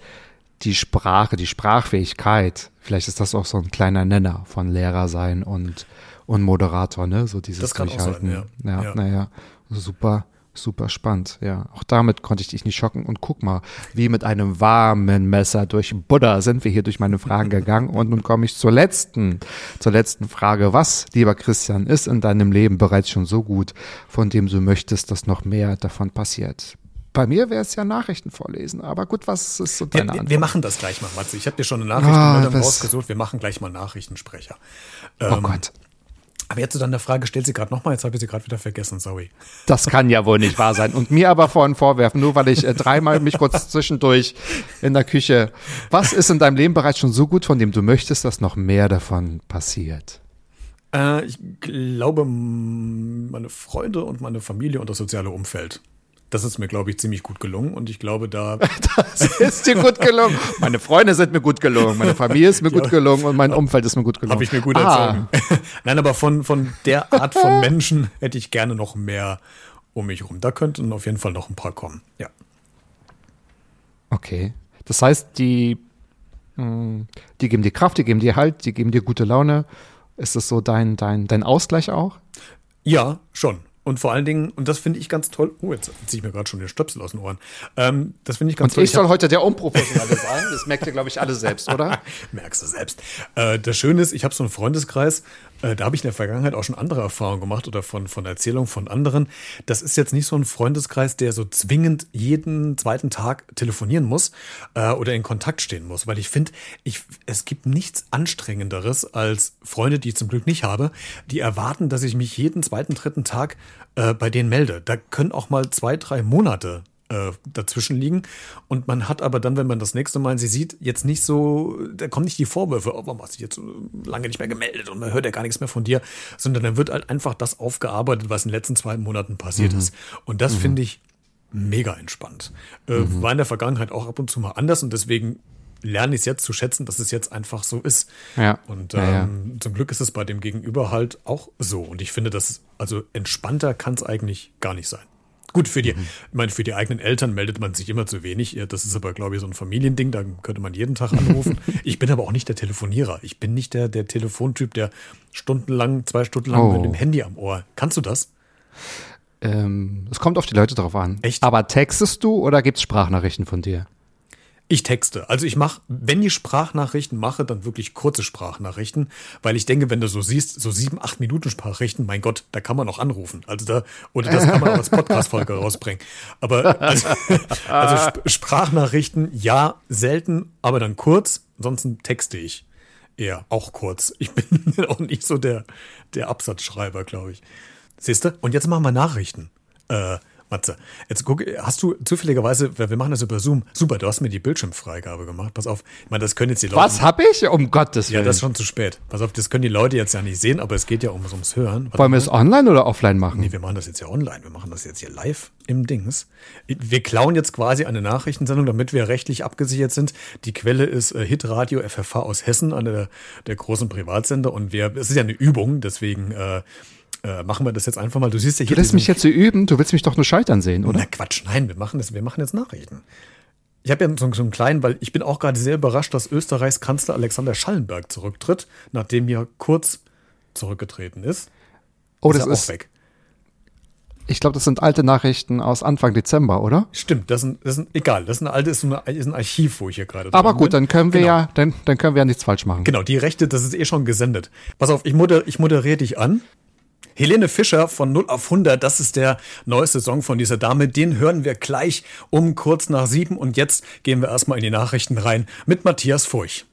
die Sprache, die Sprachfähigkeit. Vielleicht ist das auch so ein kleiner Nenner von Lehrer sein und und Moderator, ne? So dieses das kann. Auch sein, ja. ja, ja. naja, super, super spannend, ja. Auch damit konnte ich dich nicht schocken und guck mal, wie mit einem warmen Messer durch Buddha sind wir hier durch meine Fragen gegangen und nun komme ich zur letzten, zur letzten Frage. Was, lieber Christian, ist in deinem Leben bereits schon so gut, von dem du möchtest, dass noch mehr davon passiert? Bei mir wäre es ja Nachrichten vorlesen, aber gut, was ist so deine wir, Antwort? Wir machen das gleich mal, Matze. Ich habe dir schon eine Nachricht ah, rausgesucht. Wir machen gleich mal Nachrichtensprecher. Oh ähm, oh Gott. Aber jetzt zu deiner Frage, stellt sie gerade nochmal, jetzt habe ich sie gerade wieder vergessen, sorry. Das kann ja wohl nicht wahr sein. Und mir aber vorhin vorwerfen, nur weil ich äh, dreimal mich kurz zwischendurch in der Küche. Was ist in deinem Leben bereits schon so gut, von dem du möchtest, dass noch mehr davon passiert? Äh, ich glaube, meine Freunde und meine Familie und das soziale Umfeld. Das ist mir, glaube ich, ziemlich gut gelungen und ich glaube, da. Das ist dir gut gelungen. Meine Freunde sind mir gut gelungen, meine Familie ist mir gut gelungen und mein Umfeld ist mir gut gelungen. Habe ich mir gut ah. erzogen. Nein, aber von, von der Art von Menschen hätte ich gerne noch mehr um mich rum. Da könnten auf jeden Fall noch ein paar kommen. Ja. Okay. Das heißt, die, die geben dir Kraft, die geben dir Halt, die geben dir gute Laune. Ist das so dein, dein, dein Ausgleich auch? Ja, schon. Und vor allen Dingen, und das finde ich ganz toll, oh, jetzt ziehe ich mir gerade schon den Stöpsel aus den Ohren. Ähm, das finde ich ganz und toll. Ich soll heute der Unprofessionelle sein, das merkt ihr, glaube ich, alle selbst, oder? Merkst du selbst. Äh, das Schöne ist, ich habe so einen Freundeskreis, da habe ich in der Vergangenheit auch schon andere Erfahrungen gemacht oder von, von Erzählungen von anderen. Das ist jetzt nicht so ein Freundeskreis, der so zwingend jeden zweiten Tag telefonieren muss äh, oder in Kontakt stehen muss, weil ich finde, ich, es gibt nichts Anstrengenderes als Freunde, die ich zum Glück nicht habe, die erwarten, dass ich mich jeden zweiten, dritten Tag äh, bei denen melde. Da können auch mal zwei, drei Monate äh, dazwischen liegen. Und man hat aber dann, wenn man das nächste Mal sie sieht, jetzt nicht so, da kommen nicht die Vorwürfe, oh, warum hast du dich jetzt lange nicht mehr gemeldet und man hört ja gar nichts mehr von dir, sondern dann wird halt einfach das aufgearbeitet, was in den letzten zwei Monaten passiert Mhm. ist. Und das finde ich mega entspannt. Äh, Mhm. War in der Vergangenheit auch ab und zu mal anders und deswegen lerne ich es jetzt zu schätzen, dass es jetzt einfach so ist. Ja. Und Ja, ja. ähm, zum Glück ist es bei dem Gegenüber halt auch so. Und ich finde, das also entspannter kann es eigentlich gar nicht sein. Gut, für die, Mhm. ich meine, für die eigenen Eltern meldet man sich immer zu wenig. Das ist aber, glaube ich, so ein Familiending. Da könnte man jeden Tag anrufen. ich bin aber auch nicht der Telefonierer. Ich bin nicht der, der Telefontyp, der stundenlang, zwei Stunden lang Oh. mit dem Handy am Ohr. Kannst du das? Ähm, es kommt auf die Leute drauf an. Echt? Aber textest du oder gibt es Sprachnachrichten von dir? Ich texte. Also ich mache, wenn ich Sprachnachrichten mache, dann wirklich kurze Sprachnachrichten, weil ich denke, wenn du so siehst, so sieben, acht Minuten Sprachnachrichten, mein Gott, da kann man auch anrufen. Also da, oder das kann man auch als Podcast-Folge rausbringen. Aber also, also Sp- Sprachnachrichten, ja, selten, aber dann kurz, ansonsten texte ich eher auch kurz. Ich bin auch nicht so der, der Absatzschreiber, glaube ich. Siehst du? Und jetzt machen wir Nachrichten. Äh, Matze, jetzt guck, hast du zufälligerweise, wir machen das über Zoom. Super, du hast mir die Bildschirmfreigabe gemacht. Pass auf. Ich meine, das können jetzt die Leute. Was hab ich? Um Gottes Ja, Willen. das ist schon zu spät. Pass auf, das können die Leute jetzt ja nicht sehen, aber es geht ja ums, ums Hören. Warte Wollen wir es online oder offline machen? Nee, wir machen das jetzt ja online. Wir machen das jetzt hier live im Dings. Wir klauen jetzt quasi eine Nachrichtensendung, damit wir rechtlich abgesichert sind. Die Quelle ist äh, Hitradio FFH aus Hessen, einer der, der großen Privatsender. Und wir, es ist ja eine Übung, deswegen äh, äh, machen wir das jetzt einfach mal. Du siehst ja Du hier. lässt diesen- mich jetzt so üben, du willst mich doch nur scheitern sehen, oder? na Quatsch, nein, wir machen das, wir machen jetzt Nachrichten. Ich habe ja so, so einen kleinen, weil ich bin auch gerade sehr überrascht, dass Österreichs Kanzler Alexander Schallenberg zurücktritt, nachdem ja kurz zurückgetreten ist. Oh, ist das er ist, auch weg. ich glaube, das sind alte Nachrichten aus Anfang Dezember, oder? Stimmt, das ist, ein, das ist ein, egal, das ist ein altes, ist, ein Archiv, wo ich hier gerade Aber gut, bin. dann können wir genau. ja, dann, dann können wir ja nichts falsch machen. Genau, die Rechte, das ist eh schon gesendet. Pass auf, ich, moder, ich moderiere dich an. Helene Fischer von 0 auf 100, das ist der neueste Song von dieser Dame. Den hören wir gleich um kurz nach sieben. Und jetzt gehen wir erstmal in die Nachrichten rein mit Matthias Furch.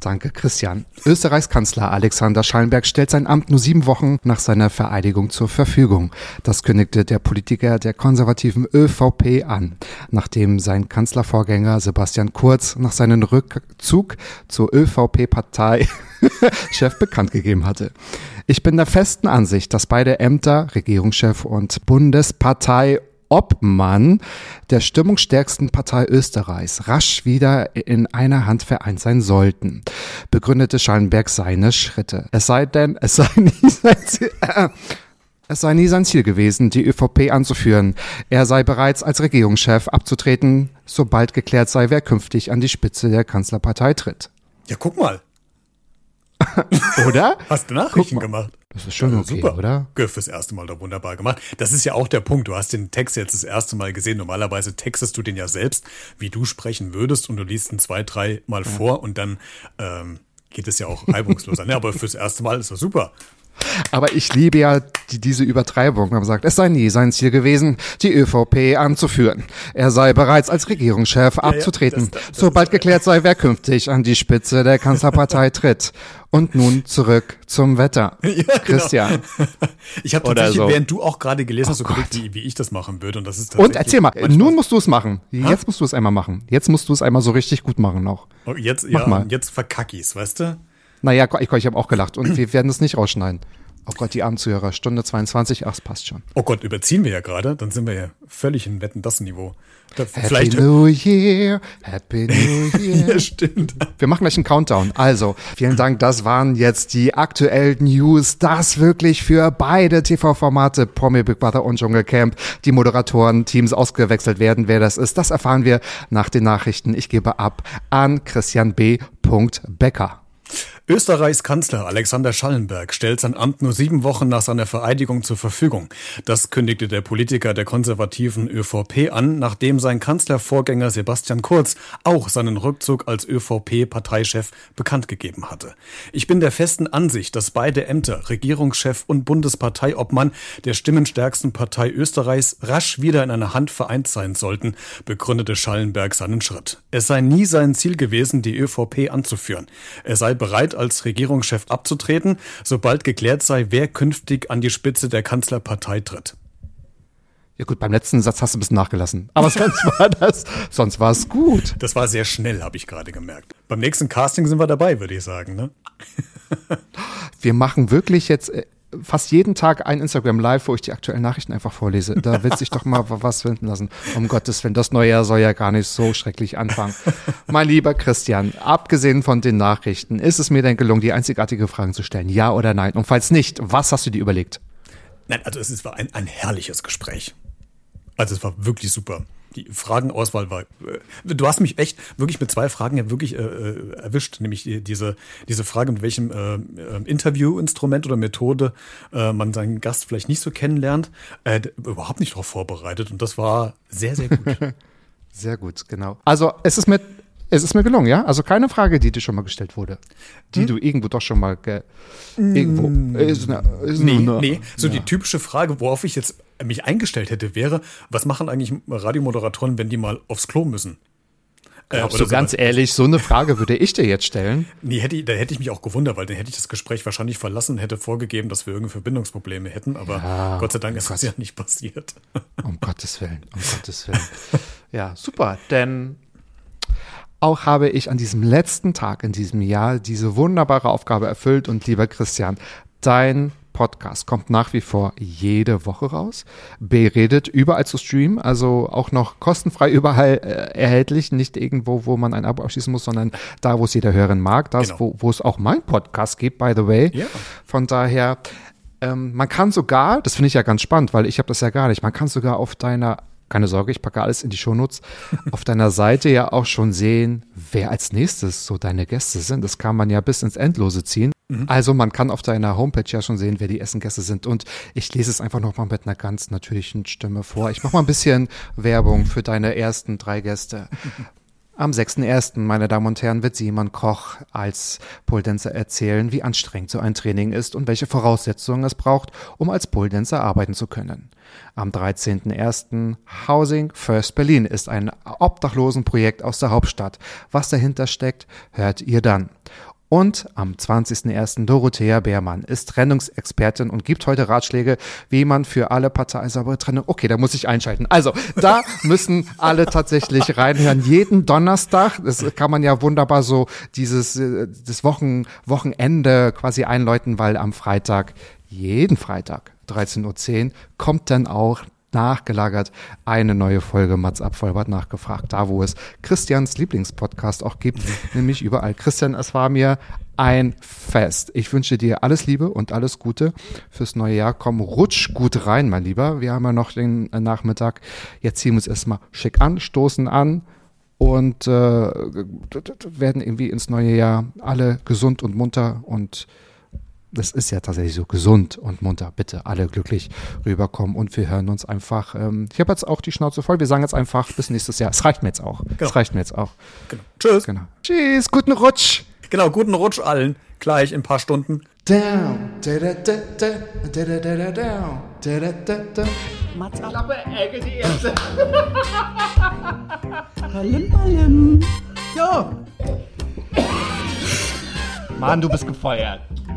Danke, Christian. Österreichs Kanzler Alexander Schallenberg stellt sein Amt nur sieben Wochen nach seiner Vereidigung zur Verfügung. Das kündigte der Politiker der konservativen ÖVP an, nachdem sein Kanzlervorgänger Sebastian Kurz nach seinem Rückzug zur ÖVP-Partei-Chef bekannt gegeben hatte. Ich bin der festen Ansicht, dass beide Ämter, Regierungschef und Bundespartei Obmann der stimmungsstärksten Partei Österreichs rasch wieder in einer Hand vereint sein sollten, begründete Schallenberg seine Schritte. Es sei denn, es sei nie äh, es sei nie sein Ziel gewesen, die ÖVP anzuführen. Er sei bereits als Regierungschef abzutreten, sobald geklärt sei, wer künftig an die Spitze der Kanzlerpartei tritt. Ja, guck mal. Oder? Hast du Nachrichten gemacht? Das ist schon Ja, okay, super. oder? Fürs erste Mal da wunderbar gemacht. Das ist ja auch der Punkt. Du hast den Text jetzt das erste Mal gesehen. Normalerweise textest du den ja selbst, wie du sprechen würdest und du liest ihn zwei, drei Mal vor und dann ähm, geht es ja auch reibungsloser. ne, aber fürs erste Mal ist das super. Aber ich liebe ja die, diese Übertreibung. Man sagt, es sei nie sein Ziel gewesen, die ÖVP anzuführen. Er sei bereits als Regierungschef abzutreten, das- das- sobald geklärt sei, wer künftig an die Spitze der Kanzlerpartei tritt. Und nun zurück zum Wetter. Christian. Ich habe tatsächlich, so. Oh während du auch gerade gelesen hast, so überlegt, wie, wie ich das machen würde. Und das ist Und erzähl mal, nun musst du es machen. Jetzt musst du es einmal machen. Jetzt musst du es einmal so richtig gut machen noch. Oh, jetzt, Mach ja, mal. jetzt verkackis, weißt du? Naja, ich, ich habe auch gelacht und wir werden es nicht rausschneiden. Oh Gott, die Abendzuhörer, Stunde 22, ach, es passt schon. Oh Gott, überziehen wir ja gerade, dann sind wir ja völlig in Wetten das Niveau. Da, Happy New Year, Happy New Year. ja, stimmt. Wir machen gleich einen Countdown. Also, vielen Dank. Das waren jetzt die aktuellen News. Das wirklich für beide TV-Formate, Promi Big Brother und Dschungelcamp, die Moderatoren-Teams ausgewechselt werden. Wer das ist, das erfahren wir nach den Nachrichten. Ich gebe ab an Christian B. Becker. Österreichs Kanzler Alexander Schallenberg stellt sein Amt nur sieben Wochen nach seiner Vereidigung zur Verfügung. Das kündigte der Politiker der konservativen ÖVP an, nachdem sein Kanzlervorgänger Sebastian Kurz auch seinen Rückzug als ÖVP-Parteichef bekannt gegeben hatte. Ich bin der festen Ansicht, dass beide Ämter, Regierungschef und Bundesparteiobmann der stimmenstärksten Partei Österreichs, rasch wieder in einer Hand vereint sein sollten, begründete Schallenberg seinen Schritt. Es sei nie sein Ziel gewesen, die ÖVP anzuführen. Er sei bereit, als Regierungschef abzutreten, sobald geklärt sei, wer künftig an die Spitze der Kanzlerpartei tritt. Ja gut, beim letzten Satz hast du ein bisschen nachgelassen. Aber sonst war das, sonst war es gut. Das war sehr schnell, habe ich gerade gemerkt. Beim nächsten Casting sind wir dabei, würde ich sagen. Ne? Wir machen wirklich jetzt äh, fast jeden Tag ein Instagram Live, wo ich die aktuellen Nachrichten einfach vorlese. Da wird sich doch mal was finden lassen. Um Gottes Willen, das neue Jahr soll ja gar nicht so schrecklich anfangen. mein lieber Christian, abgesehen von den Nachrichten, ist es mir denn gelungen, die einzigartige Fragen zu stellen? Ja oder nein? Und falls nicht, was hast du dir überlegt? Nein, also es war ein, ein herrliches Gespräch. Also es war wirklich super. Die Fragenauswahl war. Äh, du hast mich echt wirklich mit zwei Fragen ja wirklich äh, äh erwischt, nämlich die, diese diese Frage, mit welchem äh, äh, Interviewinstrument oder Methode äh, man seinen Gast vielleicht nicht so kennenlernt, überhaupt nicht darauf vorbereitet und das war sehr sehr gut. sehr gut, genau. Also es ist mit es ist mir gelungen, ja? Also keine Frage, die dir schon mal gestellt wurde. Die hm? du irgendwo doch schon mal ge irgendwo. Mm. Ist eine, ist nee, eine, nee. So ja. die typische Frage, worauf ich jetzt mich eingestellt hätte, wäre, was machen eigentlich Radiomoderatoren, wenn die mal aufs Klo müssen? Äh, so ganz ehrlich, so eine Frage würde ich dir jetzt stellen? Nee, hätte, da hätte ich mich auch gewundert, weil dann hätte ich das Gespräch wahrscheinlich verlassen und hätte vorgegeben, dass wir irgendwie Verbindungsprobleme hätten, aber ja, Gott sei Dank ist das ja nicht passiert. Um Gottes Willen, um Gottes Willen. Ja, super, denn auch habe ich an diesem letzten Tag in diesem Jahr diese wunderbare Aufgabe erfüllt und lieber Christian, dein Podcast kommt nach wie vor jede Woche raus. Beredet überall zu streamen, also auch noch kostenfrei überall äh, erhältlich, nicht irgendwo, wo man ein Abo abschließen muss, sondern da, wo es jeder hören mag, das, genau. wo, wo es auch mein Podcast gibt, by the way. Ja. Von daher, ähm, man kann sogar, das finde ich ja ganz spannend, weil ich habe das ja gar nicht, man kann sogar auf deiner keine Sorge, ich packe alles in die Shownotes. Auf deiner Seite ja auch schon sehen, wer als nächstes so deine Gäste sind. Das kann man ja bis ins Endlose ziehen. Mhm. Also man kann auf deiner Homepage ja schon sehen, wer die Essengäste sind. Und ich lese es einfach nochmal mit einer ganz natürlichen Stimme vor. Ich mache mal ein bisschen Werbung für deine ersten drei Gäste. Am 6.1., meine Damen und Herren, wird Simon Koch als Poledänzer erzählen, wie anstrengend so ein Training ist und welche Voraussetzungen es braucht, um als Poledänzer arbeiten zu können. Am 13.01. Housing First Berlin ist ein Obdachlosenprojekt aus der Hauptstadt. Was dahinter steckt, hört ihr dann. Und am 20.01. Dorothea Beermann ist Trennungsexpertin und gibt heute Ratschläge, wie man für alle Parteien saubere Trennung. Okay, da muss ich einschalten. Also, da müssen alle tatsächlich reinhören. Jeden Donnerstag, das kann man ja wunderbar so dieses äh, das Wochen, Wochenende quasi einläuten, weil am Freitag, jeden Freitag 13.10 Uhr, kommt dann auch nachgelagert eine neue Folge Mats ab Vollbart nachgefragt, da wo es Christians Lieblingspodcast auch gibt, nämlich überall. Christian, es war mir ein Fest. Ich wünsche dir alles Liebe und alles Gute fürs neue Jahr. Komm, rutsch gut rein, mein Lieber. Wir haben ja noch den Nachmittag. Jetzt ziehen wir uns erstmal schick an, stoßen an und äh, werden irgendwie ins neue Jahr alle gesund und munter und das ist ja tatsächlich so gesund und munter. Bitte alle glücklich rüberkommen und wir hören uns einfach. Ähm, ich habe jetzt auch die Schnauze voll. Wir sagen jetzt einfach bis nächstes Jahr. Es reicht mir jetzt auch. Genau. Es reicht mir jetzt auch. Genau. Tschüss. Genau. Tschüss. Guten Rutsch. Genau. Guten Rutsch allen. Gleich in ein paar Stunden. Down. Da, da, da, da, da, da, da, da, down. Da, da, da, da. Mats Klappe, Ecke, die erste. Ballim, ballim. Ja. Mann, du bist gefeuert.